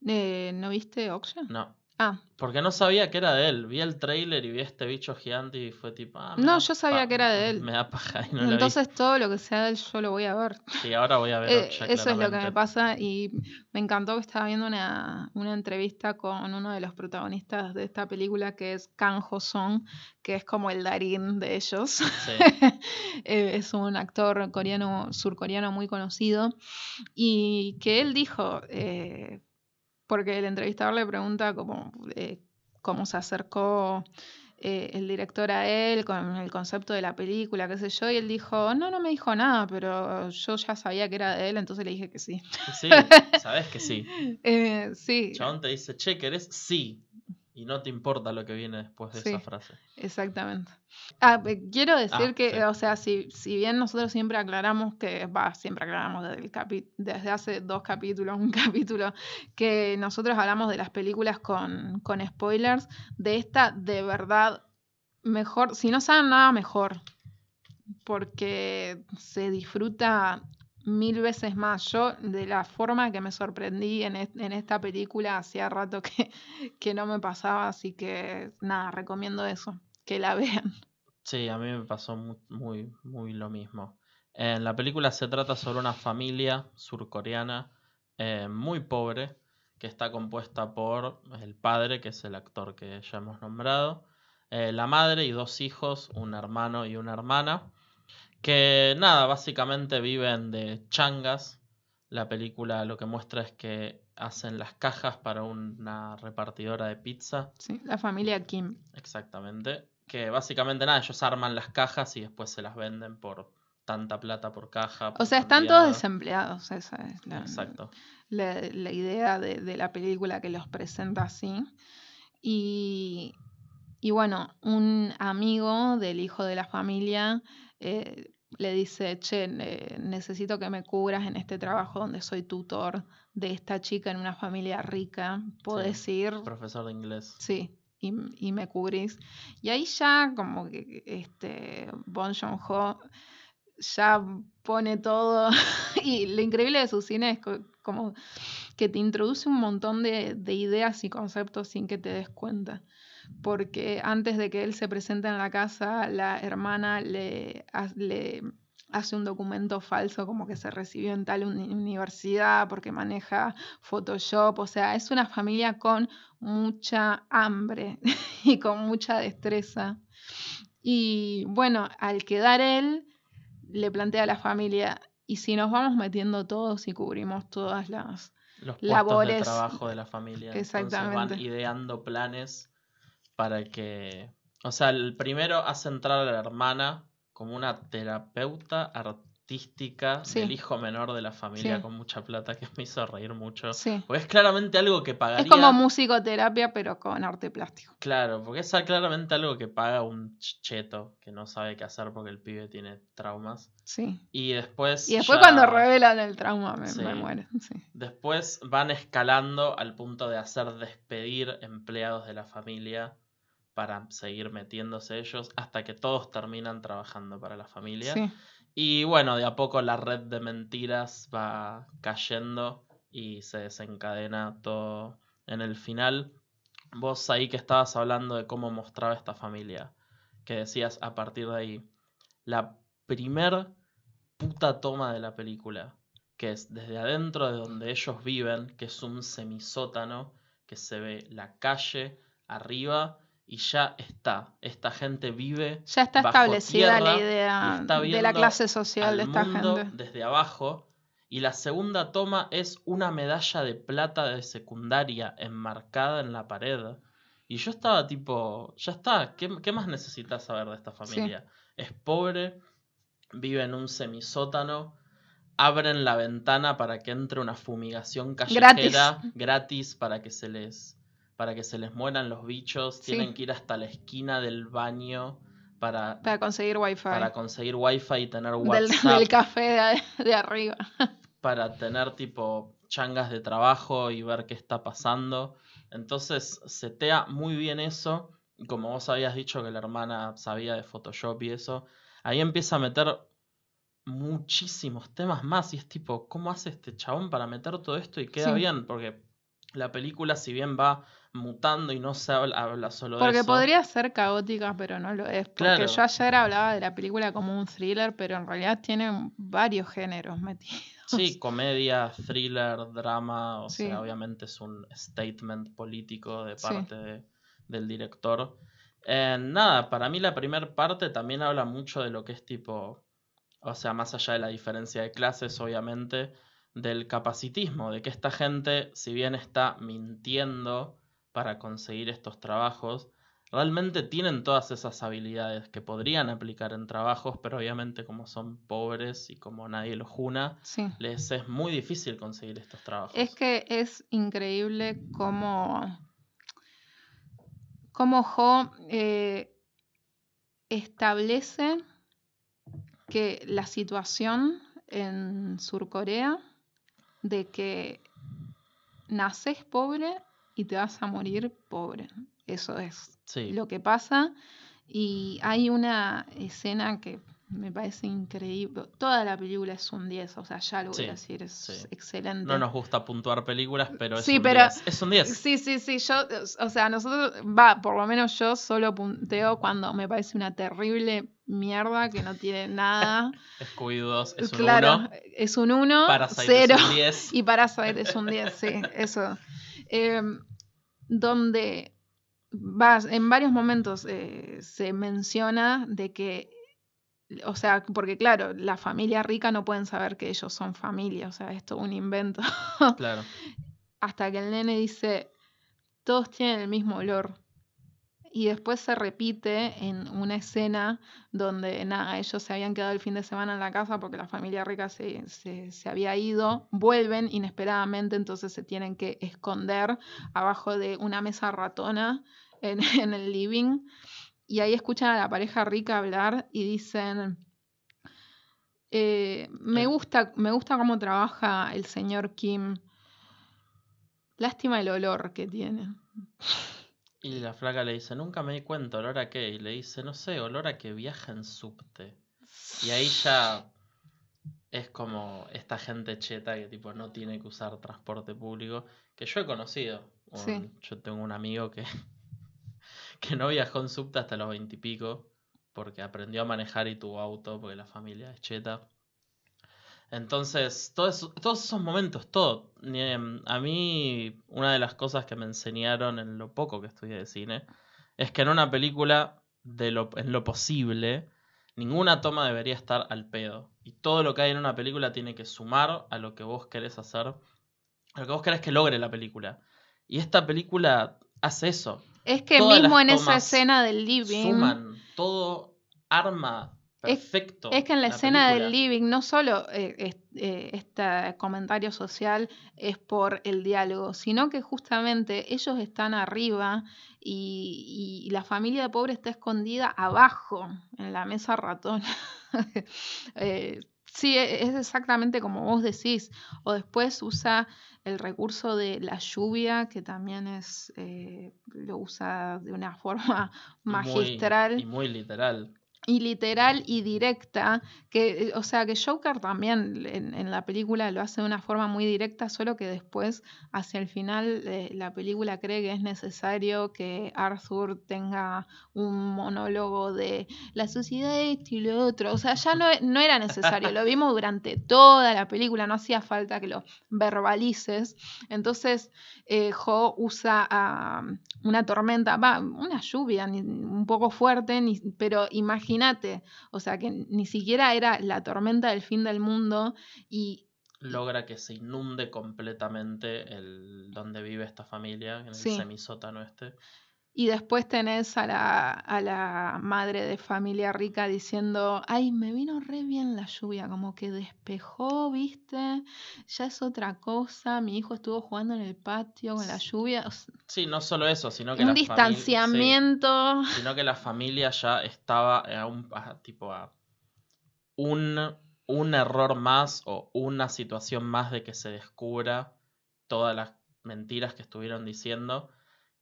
Eh, ¿No viste Oksha? No. Ah. Porque no sabía que era de él. Vi el trailer y vi este bicho gigante y fue tipo. Ah, no, yo sabía que era de él. Me da paja y no Entonces todo lo que sea de él yo lo voy a ver. Sí, ahora voy a ver. Eh, eso es lo que me pasa y me encantó que estaba viendo una, entrevista con uno de los protagonistas de esta película que es Kang Ho Song, que es como el Darín de ellos. Sí. Eh, es un actor coreano, surcoreano muy conocido y que él dijo. Eh, porque el entrevistador le pregunta cómo, eh, cómo se acercó eh, el director a él con el concepto de la película, qué sé yo, y él dijo, no, no me dijo nada, pero yo ya sabía que era de él, entonces le dije que sí. Sí, sabes que sí. eh, sí. Chabón te dice, che, ¿querés? Sí. Y no te importa lo que viene después de esa frase. Exactamente. Ah, quiero decir ah, que, o sea, si, si bien nosotros siempre aclaramos que, va, siempre aclaramos desde, el desde hace dos capítulos, un capítulo, que nosotros hablamos de las películas con, con spoilers, de esta de verdad mejor, si no saben nada, mejor. Porque se disfruta mil veces más. Yo, de la forma que me sorprendí en, esta película, hacía rato que, que, no me pasaba, así que nada, recomiendo eso, que la vean. Sí, a mí me pasó muy, muy, lo mismo. En la película se trata sobre una familia surcoreana eh, muy pobre, que está compuesta por el padre, que es el actor que ya hemos nombrado, eh, la madre y dos hijos, un hermano y una hermana. Que nada, básicamente viven de changas. La película lo que muestra es que hacen las cajas para una repartidora de pizza. Sí, la familia Kim. Exactamente. Que básicamente nada, ellos arman las cajas y después se las venden por tanta plata por caja. o sea, están todos desempleados, esa es la, Exacto. la, idea de, la película que los presenta así. Y, y bueno, un amigo del hijo de la familia eh, le dice, che, necesito que me cubras en este trabajo donde soy tutor de esta chica en una familia rica, puedes ir. Profesor de inglés. Sí, y, y, me cubrís. Y ahí ya como que este Bon Joon-ho ya pone todo, y lo increíble de su cine es como que te introduce un montón de, de ideas y conceptos sin que te des cuenta porque antes de que él se presente en la casa, la hermana le, hace un documento falso como que se recibió en tal universidad porque maneja Photoshop, o sea, es una familia con mucha hambre y con mucha destreza. Y bueno, al quedar él, le plantea a la familia, ¿y si nos vamos metiendo todos y cubrimos todas las Los labores de trabajo de la familia? Exactamente. van ideando planes para que... O sea, el primero hace entrar a la hermana como una terapeuta artística del hijo menor de la familia con mucha plata que me hizo reír mucho. Sí. Porque es claramente algo que pagaría. Es como musicoterapia, pero con arte plástico. Claro, porque es claramente algo que paga un cheto que no sabe qué hacer porque el pibe tiene traumas. Sí. Y después. Y después, cuando revelan el trauma, me, me muere. Después van escalando al punto de hacer despedir empleados de la familia para seguir metiéndose ellos hasta que todos terminan trabajando para la familia. Sí. Y bueno, de a poco la red de mentiras va cayendo y se desencadena todo en el final. Vos ahí que estabas hablando de cómo mostraba esta familia, que decías a partir de ahí, la primer puta toma de la película, que es desde adentro de donde ellos viven, que es un semisótano, que se ve la calle arriba y ya está. Esta gente vive. Ya está bajo establecida la idea de la clase social de esta gente. desde abajo. Y la segunda toma es una medalla de plata de secundaria enmarcada en la pared. Y yo estaba tipo, ya está, ¿qué, qué más necesitas saber de esta familia? Es pobre, vive en un semisótano, abren la ventana para que entre una fumigación callejera gratis, para que se les para que se les mueran los bichos, Sí. tienen que ir hasta la esquina del baño para, Para conseguir wifi. para conseguir wifi y tener del, WhatsApp del café de, de arriba. para tener tipo changas de trabajo y ver qué está pasando. Entonces setea muy bien eso. Y como vos habías dicho que la hermana sabía de Photoshop y eso, ahí empieza a meter muchísimos temas más. Y es tipo, ¿cómo hace este chabón para meter todo esto y queda Sí. bien? Porque la película, si bien va mutando y no se habla, habla solo de Porque eso. podría ser caótica, pero no lo es. Porque Claro. yo ayer hablaba de la película como un thriller, pero en realidad tiene varios géneros metidos. Sí, comedia, thriller, drama, o Sí. sea, obviamente es un statement político de Sí. parte de- del director. Eh, nada, para mí la primera parte también habla mucho de lo que es tipo, o sea, más allá de la diferencia de clases, obviamente, del capacitismo, de que esta gente, si bien está mintiendo para conseguir estos trabajos, realmente tienen todas esas habilidades que podrían aplicar en trabajos, pero obviamente como son pobres y como nadie los juna, Sí. les es muy difícil conseguir estos trabajos. Es que es increíble cómo, cómo Ho eh, establece que la situación en Surcorea de que naces pobre y te vas a morir pobre. Eso es Sí, lo que pasa. Y hay una escena que me parece increíble. Toda la película es un 10, o sea, ya lo voy Sí, a decir, es sí. excelente. no nos gusta puntuar películas, pero es Sí, un pero- 10. Es un 10. Sí, sí, sí, yo, o sea, nosotros, va, por lo menos yo solo punteo cuando me parece una terrible mierda que no tiene nada. Scooby-Doo 2 es un claro, 1. es un 1, Parasite 0 es un 10. y Parasite es un 10, sí, eso. Eh, donde va, en varios momentos eh, se menciona de que, o sea, porque claro, la familia rica no pueden saber que ellos son familia, o sea, esto es un invento. Claro. hasta que el nene dice, todos tienen el mismo olor. Y después se repite en una escena donde nada, ellos se habían quedado el fin de semana en la casa porque la familia rica se, se- se había ido, vuelven inesperadamente, entonces se tienen que esconder abajo de una mesa ratona en, en el living. Y ahí escuchan a la pareja rica hablar y dicen, eh, me, gusta, me gusta cómo trabaja el señor Kim. Lástima el olor que tiene. Y la flaca le dice, nunca me di cuenta, ¿olor a qué? Y le dice, no sé, olor a que viaja en subte. Y ahí ya es como esta gente cheta que tipo no tiene que usar transporte público, que yo he conocido. Un- Sí. Yo tengo un amigo que, que no viajó en subte hasta los veintipico, porque aprendió a manejar y tuvo auto, porque la familia es cheta. Entonces, todo eso- todos esos momentos, todo. Em, A mí, una de las cosas que me enseñaron en lo poco que estudié de cine, es que en una película, de lo, en lo posible, ninguna toma debería estar al pedo. Y todo lo que hay en una película tiene que sumar a lo que vos querés hacer, a lo que vos querés que logre la película. Y esta película hace eso. Es que Todas mismo en esa escena del living, Suman, todo arma perfecto. es que en la, escena del living no solo eh, es- eh, este comentario social es por el diálogo, sino que justamente ellos están arriba y, y la familia pobre está escondida abajo, en la mesa ratón. Eh, Sí, e- es exactamente como vos decís. O después usa el recurso de la lluvia, que también es eh, lo usa de una forma muy- magistral. y muy literal. Y literal y directa, que, eh, o sea, que Joker también en, la película lo hace de una forma muy directa, solo que después, hacia el final, eh, la película cree que es necesario que Arthur tenga un monólogo de la sociedad esto y lo otro, o sea, ya no, no era necesario, lo vimos durante toda la película, no hacía falta que lo verbalices, entonces eh, Jo usa ah, una tormenta, va, una lluvia un poco fuerte, pero imagínate, o sea, que ni siquiera era la tormenta del fin del mundo y Logra que se inunde completamente el donde vive esta familia, en el Sí. semisótano este. Y después tenés a la, a la madre de familia rica diciendo, ay, me vino re bien la lluvia, como que despejó, viste, ya es otra cosa, mi hijo estuvo jugando en el patio con la lluvia, Sí, no solo eso, sino que un sí, distanciamiento, sino que la familia ya estaba a un a- tipo a un, un error más o una situación más de que se descubra todas las mentiras que estuvieron diciendo.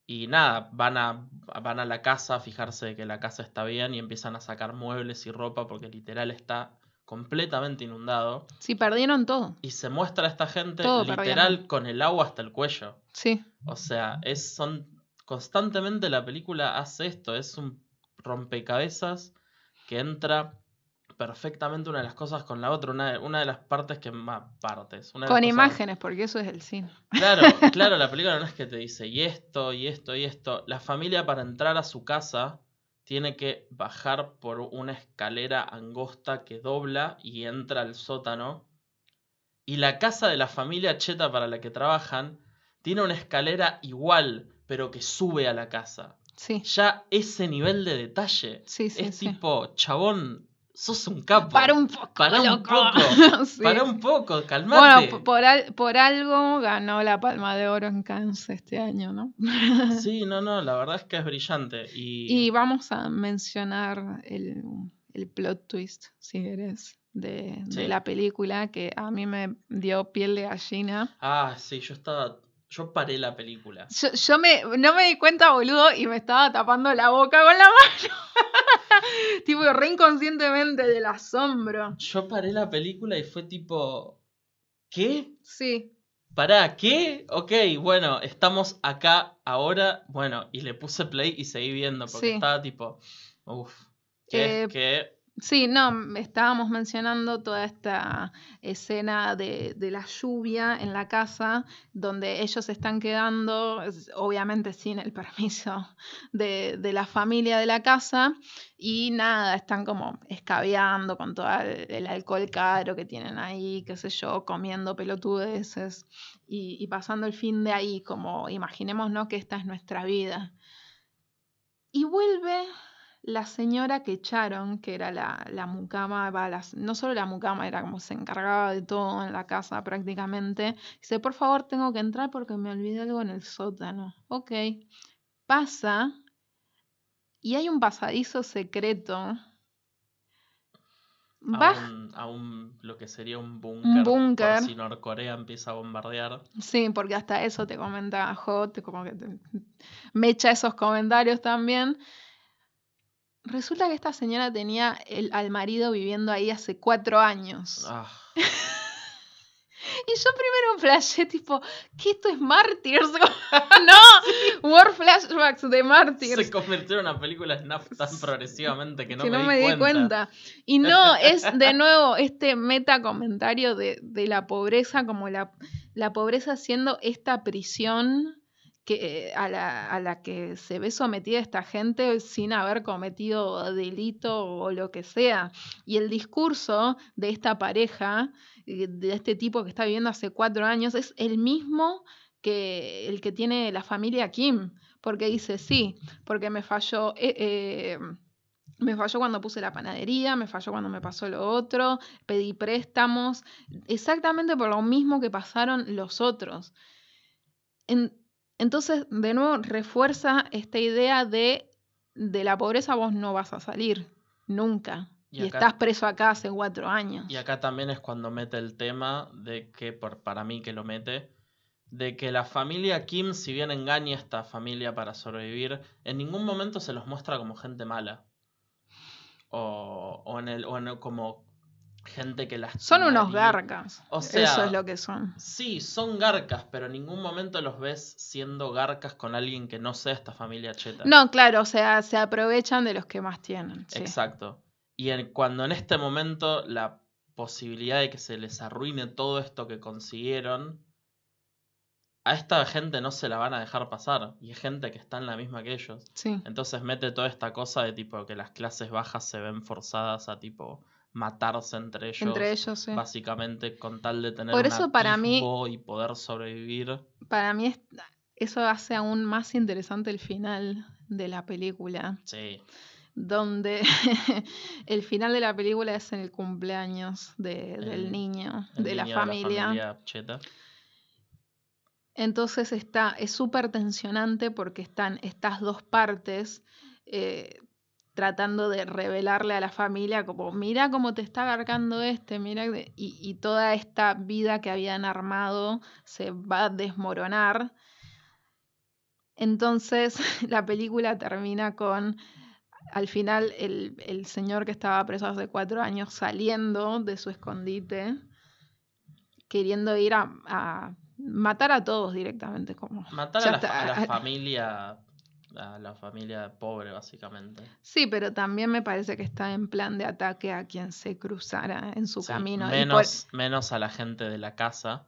Y nada, van a, van a la casa a fijarse de que la casa está bien y empiezan a sacar muebles y ropa porque literal está completamente inundado. sí, perdieron todo, Y se muestra a esta gente Todo literal perdieron. con el agua hasta el cuello. sí, O sea, es, son constantemente la película hace esto, es un rompecabezas que entra perfectamente una de las cosas con la otra, una de, una de las partes que más partes. Una con cosas- imágenes, porque eso es el cine. Claro, claro, la película no es que te dice y esto, y esto, y esto. La familia para entrar a su casa tiene que bajar por una escalera angosta que dobla y entra al sótano. Y la casa de la familia cheta para la que trabajan tiene una escalera igual, pero que sube a la casa. Sí, Ya ese nivel de detalle sí, sí. es tipo, chabón, sos un capo. Para un poco, Para un loco. poco. Sí. Para un poco, calmate. Bueno, por, al- por algo ganó la Palma de Oro en Cannes este año, ¿no? Sí, no, no, la verdad es que es brillante. Y, Y vamos a mencionar el, el plot twist, si querés, de, de la película que a mí me dio piel de gallina. Ah, sí, yo estaba. Yo paré la película. Yo, yo me, no me di cuenta, boludo, y me estaba tapando la boca con la mano. tipo, re inconscientemente del asombro. Yo paré la película y fue tipo. ¿Qué? Sí, ¿Pará? ¿Qué? Ok, bueno, estamos acá ahora. Bueno, y le puse play y seguí viendo porque Sí. estaba tipo. Uff. Que Eh, que. Sí, no, estábamos mencionando toda esta escena de, de la lluvia en la casa, donde ellos están quedando, obviamente sin el permiso de, de la familia de la casa, y nada, están como escabeando con todo el, el alcohol caro que tienen ahí, qué sé yo, comiendo pelotudeces y, y pasando el fin de ahí, como imaginémonos que esta es nuestra vida. Y vuelve la señora que echaron, que era la, la mucama, va, las- no solo la mucama, era como se encargaba de todo en la casa prácticamente. Dice, por favor, tengo que entrar porque me olvidé algo en el sótano. Ok. Pasa y hay un pasadizo secreto. A un, a un- lo que sería un búnker. si Norcorea empieza a bombardear. Sí, porque hasta eso te comenta Hot, como que te- me echa esos comentarios también. Resulta que esta señora tenía el, al marido viviendo ahí hace cuatro años. Ah, Y yo primero flashé tipo, ¿qué esto es Martyrs? no, War Flashbacks de Martyrs. se convirtió en una película snap tan progresivamente que no, que me, no di me di cuenta. Y no, es de nuevo este meta comentario de, de la pobreza, como la, la pobreza siendo esta prisión que, eh, a, la, a la que se ve sometida esta gente sin haber cometido delito o lo que sea. Y el discurso de esta pareja, eh, de este tipo que está viviendo hace cuatro años, es el mismo que el que tiene la familia Kim. Porque dice, sí, porque me falló. eh, me falló cuando puse la panadería, me falló cuando me pasó lo otro, pedí préstamos, exactamente por lo mismo que pasaron los otros. En- entonces, de nuevo, refuerza esta idea de de la pobreza vos no vas a salir, nunca. Y, estás preso acá hace cuatro años. Y acá también es cuando mete el tema de que, por, para mí que lo mete, de que la familia Kim, si bien engaña a esta familia para sobrevivir, en ningún momento se los muestra como gente mala. O, o en el, o en como gente que las... Son unos garcas. O sea, Eso es lo que son. Sí, son garcas, pero en ningún momento los ves siendo garcas con alguien que no sea esta familia cheta. No, claro, o sea, se aprovechan de los que más tienen. Exacto. Y cuando en este momento la posibilidad de que se les arruine todo esto que consiguieron, a esta gente no se la van a dejar pasar. Y es gente que está en la misma que ellos. Sí. Entonces mete toda esta cosa de tipo que las clases bajas se ven forzadas a tipo matarse entre ellos. Entre ellos, sí. Básicamente con tal de tener Por eso para mí, y poder sobrevivir. Para mí eso hace aún más interesante el final de la película. Sí donde el final de la película es en el cumpleaños del niño, de, la familia. Entonces está, es súper tensionante porque están estas dos partes eh, tratando de revelarle a la familia como, mira cómo te está agarcando este, mira, y, y toda esta vida que habían armado se va a desmoronar. Entonces la película termina con al final el, señor que estaba preso hace cuatro años saliendo de su escondite, queriendo ir a, matar a todos directamente. Como, matar a la, familia a la familia pobre, básicamente. Sí, pero también me parece que está en plan de ataque a quien se cruzara en su camino. Menos, menos a la gente de la casa,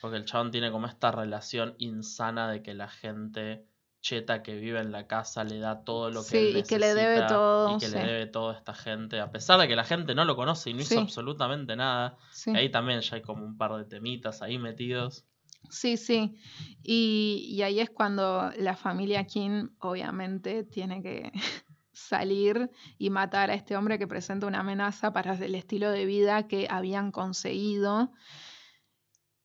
porque el chabón tiene como esta relación insana de que la gente cheta que vive en la casa le da todo lo que él necesita y que le debe todo y que le debe todo a esta gente a pesar de que la gente no lo conoce y no hizo absolutamente nada. Ahí también ya hay como un par de temitas ahí metidos sí sí y, y ahí es cuando la familia King obviamente tiene que salir y matar a este hombre que presenta una amenaza para el estilo de vida que habían conseguido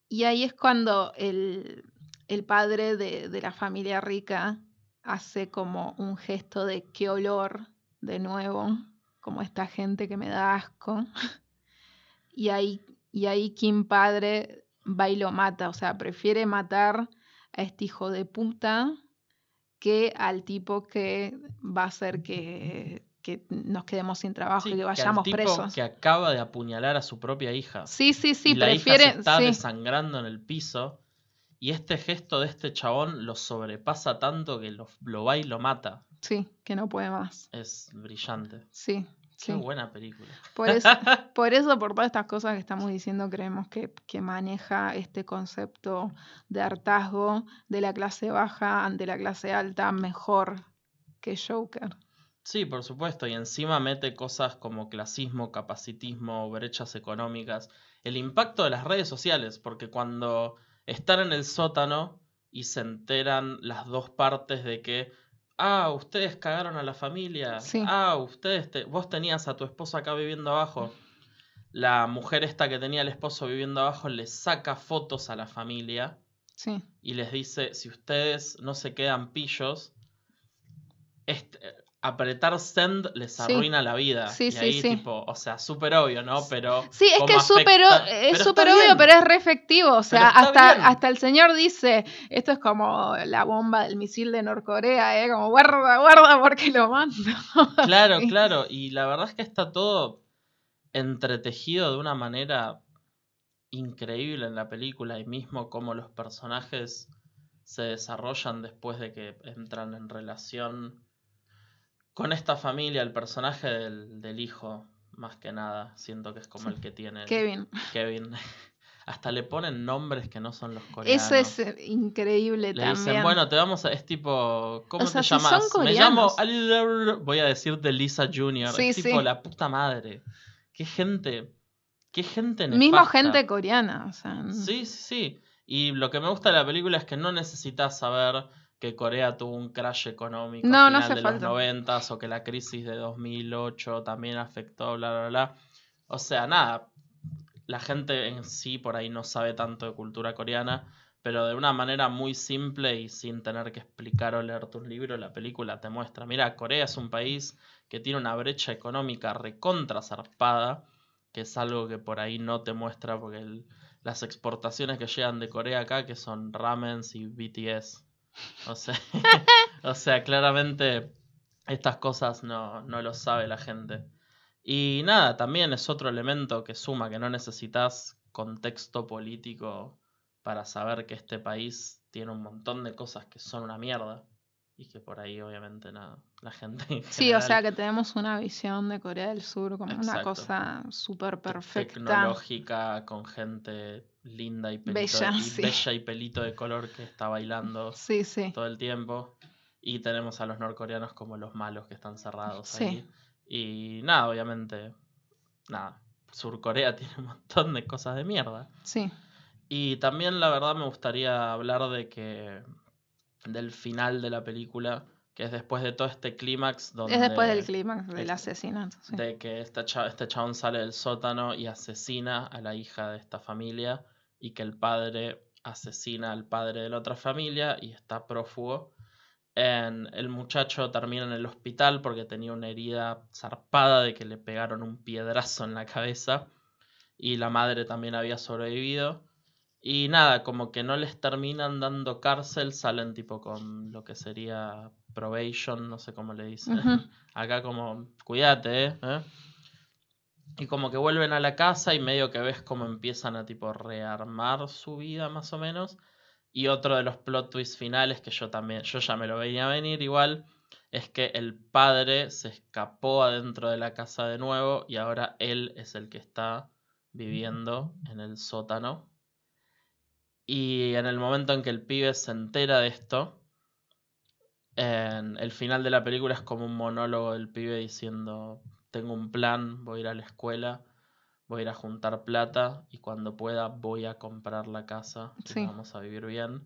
y ahí es cuando el el padre de, la familia rica hace como un gesto de qué olor, de nuevo, como esta gente que me da asco. Y ahí, y ahí Kim padre va y lo mata, o sea, prefiere matar a este hijo de puta que al tipo que va a hacer que, nos quedemos sin trabajo y que vayamos que al tipo presos. Que acaba de apuñalar a su propia hija. Sí, sí, sí, la prefiere. Hija se está desangrando en el piso y este gesto de este chabón lo sobrepasa tanto que lo, va y lo mata. Sí, que no puede más. Es brillante. Sí. Qué buena película. Por eso, por eso, por todas estas cosas que estamos diciendo, creemos que, que, maneja este concepto de hartazgo de la clase baja ante la clase alta mejor que Joker. Sí, por supuesto. Y encima mete cosas como clasismo, capacitismo, brechas económicas, el impacto de las redes sociales, porque cuando están en el sótano y se enteran las dos partes de que, ah, ustedes cagaron a la familia, ah, ustedes, vos tenías a tu esposo acá viviendo abajo. La mujer esta que tenía al esposo viviendo abajo le saca fotos a la familia sí. y les dice, si ustedes no se quedan pillos, este, apretar send les arruina la vida. Sí, y ahí, tipo, o sea, súper obvio, ¿no? Pero. Sí, es que es súper obvio, pero es re efectivo. O sea, hasta, hasta el señor dice: esto es como la bomba del misil de Norcorea, ¿eh? Como guarda, guarda, porque lo mando. Claro, claro. Y la verdad es que está todo entretejido de una manera increíble en la película y mismo como los personajes se desarrollan después de que entran en relación con esta familia, el personaje del, hijo, más que nada, siento que es como el que tiene. Kevin. Kevin. Hasta le ponen nombres que no son los coreanos. Eso es eh, increíble le Dicen, bueno, te vamos a. Es tipo. ¿Cómo te llamas? Me llamo. Voy a decirte Lisa Jr. es tipo la puta madre. Qué gente. Qué gente nefasta. Mismo gente coreana. O sea. Sí, sí, sí. Y lo que me gusta de la película es que no necesitas saber que Corea tuvo un crash económico no, final de los 90 o que la crisis de 2008 también afectó, bla, bla, bla. O sea, nada, la gente en sí por ahí no sabe tanto de cultura coreana, pero de una manera muy simple y sin tener que explicar o leer tus libros, la película te muestra. Mira, Corea es un país que tiene una brecha económica recontra zarpada, que es algo que por ahí no te muestra porque el- las exportaciones que llegan de Corea acá, que son ramens y BTS. O sea, o sea claramente estas cosas no, no lo sabe la gente. Y nada, también es otro elemento que suma, que no necesitas contexto político para saber que este país tiene un montón de cosas que son una mierda. Y que por ahí obviamente nada, la gente... en Sí, o sea que tenemos una visión de Corea del Sur como una cosa súper perfecta. Tecnológica, con gente linda y pelito, Bella, y sí. bella y pelito de color que está bailando Sí, sí. todo el tiempo. Y tenemos a los norcoreanos como los malos que están cerrados Sí. ahí. Y nada, obviamente, nada. Surcorea tiene un montón de cosas de mierda. Sí. Y también la verdad me gustaría hablar de que del final de la película, que es después de todo este clímax donde Es después del clímax del es- asesinato. sí. de que este, cha- este chabón sale del sótano y asesina a la hija de esta familia y que el padre asesina al padre de la otra familia y está prófugo. En- el muchacho termina en el hospital porque tenía una herida zarpada de que le pegaron un piedrazo en la cabeza y la madre también había sobrevivido. Y nada, como que no les terminan dando cárcel, salen tipo con lo que sería probation, no sé cómo le dicen. Acá como, cuídate, ¿eh? ¿Eh? Y como que vuelven a la casa y medio que ves como empiezan a tipo rearmar su vida más o menos. Y otro de los plot twists finales que yo también, yo ya me lo veía venir igual, es que el padre se escapó adentro de la casa de nuevo y ahora él es el que está viviendo en el sótano. Y en el momento en que el pibe se entera de esto, en el final de la película es como un monólogo del pibe diciendo, tengo un plan, voy a ir a la escuela, voy a ir a juntar plata y cuando pueda voy a comprar la casa y vamos a vivir bien.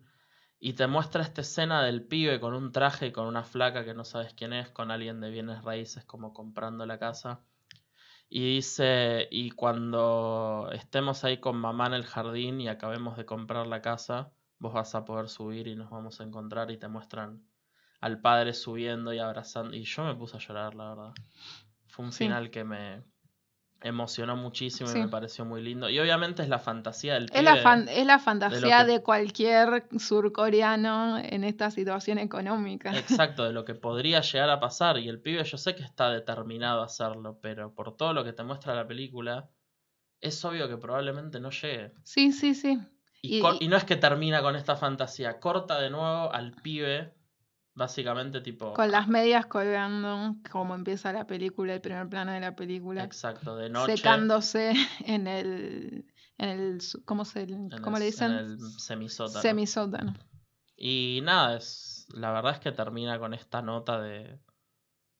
Y te muestra esta escena del pibe con un traje y con una flaca que no sabes quién es, con alguien de bienes raíces como comprando la casa. Y dice, y cuando estemos ahí con mamá en el jardín y acabemos de comprar la casa, vos vas a poder subir y nos vamos a encontrar y te muestran al padre subiendo y abrazando. Y yo me puse a llorar, la verdad. Fue un Sí. final que me emocionó muchísimo y me pareció muy lindo. Y obviamente es la fantasía del Es la, pibe. fan- es la fantasía que- de cualquier surcoreano en esta situación económica. Exacto, de lo que podría llegar a pasar. Y el pibe yo sé que está determinado a hacerlo, pero por todo lo que te muestra la película, es obvio que probablemente no llegue. Sí, sí, sí. Y, y- y no es que termina con esta fantasía, corta de nuevo al pibe, básicamente tipo... Con las medias colgando, como empieza la película, el primer plano de la película. Exacto, de noche. secándose en el, en el ¿cómo, se, cómo el- le dicen? En el semisótano. Semisótano. Y nada, es, la verdad es que termina con esta nota de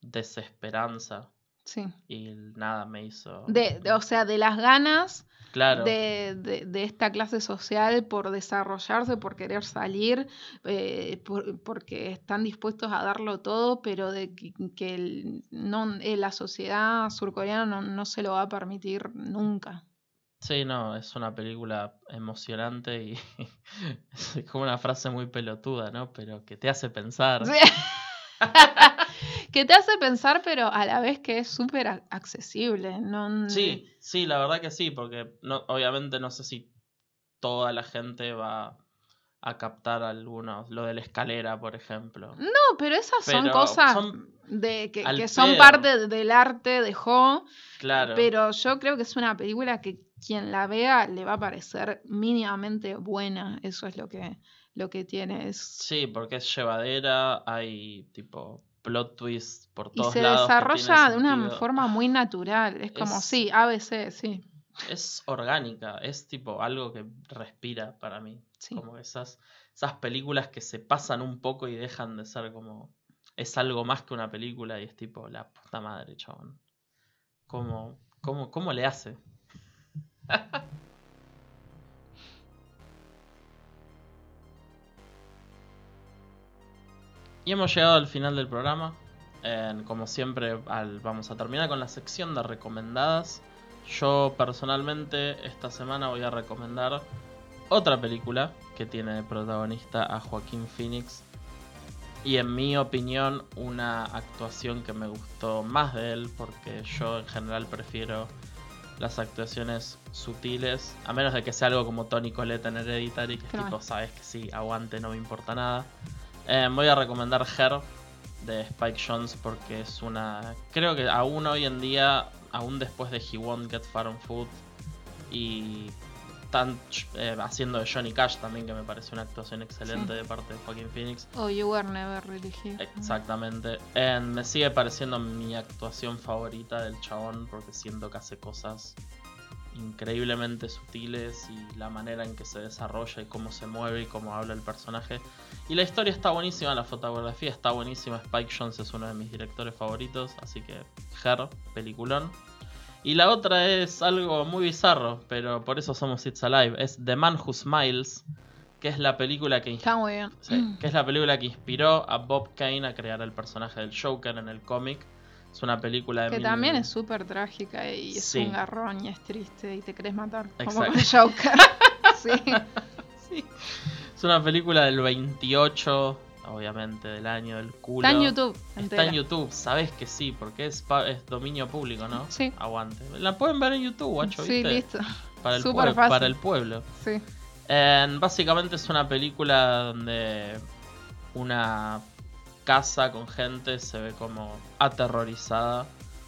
desesperanza. Sí. Y nada, me hizo... De, de- o sea, de las ganas claro. de, de- de esta clase social por desarrollarse, por querer salir, eh, por- porque están dispuestos a darlo todo, pero de que, que el- no, eh, la sociedad surcoreana no, no se lo va a permitir nunca. Sí, no, es una película emocionante y es como una frase muy pelotuda, ¿no? Pero que te hace pensar. Sí. que te hace pensar, pero a la vez que es súper ac- accesible. No, Sí, sí, la verdad que sí, porque no, obviamente no sé si toda la gente va a captar algunos, lo de la escalera, por ejemplo. No, pero esas son cosas son de que, son parte de- del arte de Ho, Claro. pero yo creo que es una película que quien la vea le va a parecer mínimamente buena. Eso es lo que, lo que tiene. Es, Sí, porque es llevadera, hay tipo plot twist por y todos se lados. que desarrolla tienen de una forma muy natural. Es como, Es- sí, ABC, sí. Es orgánica, es tipo algo que respira para mí. Sí. Como esas, esas películas que se pasan un poco y dejan de ser como. Es algo más que una película y es tipo la puta madre, chabón. ¿Cómo, cómo, cómo le hace? y hemos llegado al final del programa. Como siempre, al- vamos a terminar con la sección de recomendadas. Yo personalmente esta semana voy a recomendar otra película que tiene de protagonista a Joaquín Phoenix. Y en mi opinión, una actuación que me gustó más de él, porque yo en general prefiero las actuaciones sutiles, a menos de que sea algo como Tony Colette en Hereditary, que es tipo, sabes que sí, aguante, no me importa nada. Eh, voy a recomendar Her de Spike Jones porque es una. Creo que aún hoy en día, aún después de He Won't Get Far on Foot y tan, eh, haciendo de Johnny Cash también, que me pareció una actuación excelente Sí. de parte de Joaquin Phoenix. O You Were Never Really Here. Exactamente. Eh, me sigue pareciendo mi actuación favorita del chabón porque siento que hace cosas increíblemente sutiles y la manera en que se desarrolla y cómo se mueve y cómo habla el personaje. Y la historia está buenísima, la fotografía está buenísima. Spike Jones es uno de mis directores favoritos, así que Her, peliculón. Y la otra es algo muy bizarro, pero por eso somos It's Alive. Es The Man Who Smiles, que es la película que. Sí, que es la película que inspiró a Bob Kane a crear el personaje del Joker en el cómic. Es una película de Que mil- también es súper trágica y es Sí. un garrón y es triste y te querés matar. Como Exacto. con Joker. sí. Sí. Es una película del 28, obviamente, del año del culo. Está en YouTube. Está en YouTube, sabes que sí, porque es, es dominio público, ¿no? Sí. Aguante. La pueden ver en YouTube, guacho, Sí, ¿viste? listo. Para el, fácil. para el pueblo. Sí. En- básicamente es una película donde una casa con gente se ve como aterrorizada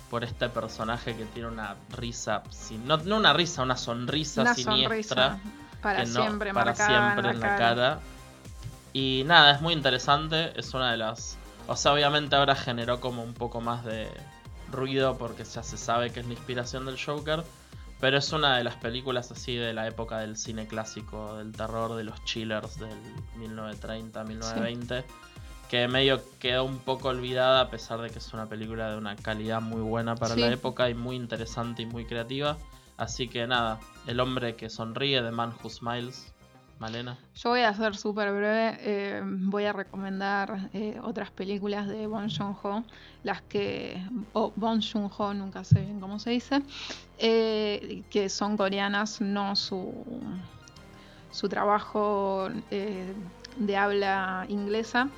por este personaje que tiene una risa, sin, no, no una risa, una sonrisa Una siniestra sonrisa para que no- siempre para siempre en la, cara. Y nada, es muy interesante, es una de las... O sea, obviamente ahora generó como un poco más de ruido porque ya se sabe que es la inspiración del Joker, pero es una de las películas así de la época del cine clásico, del terror, de los chillers del 1930, 1920, que medio quedó un poco olvidada a pesar de que es una película de una calidad muy buena para Sí. la época y muy interesante y muy creativa. Así que nada, El hombre que sonríe de Man Who Smiles, Malena. Yo voy a ser súper breve. eh, voy a recomendar eh, otras películas de Bon Joon-ho, las que. O Bon Joon-ho, nunca sé bien cómo se dice. eh, que son coreanas, no su. su trabajo de habla inglesa.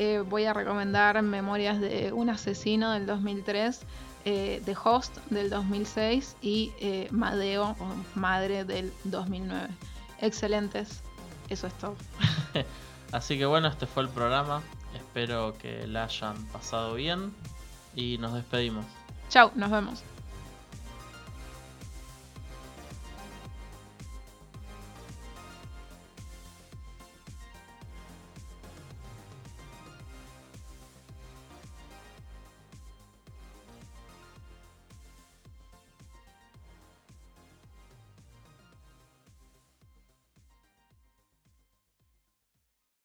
Eh, voy a recomendar Memorias de un asesino del 2003. eh, The Host del 2006 y eh, Madeo o Madre del 2009 excelentes. Eso es todo. Así que bueno, este fue el programa. Espero que la hayan pasado bien y nos despedimos. Chau, nos vemos.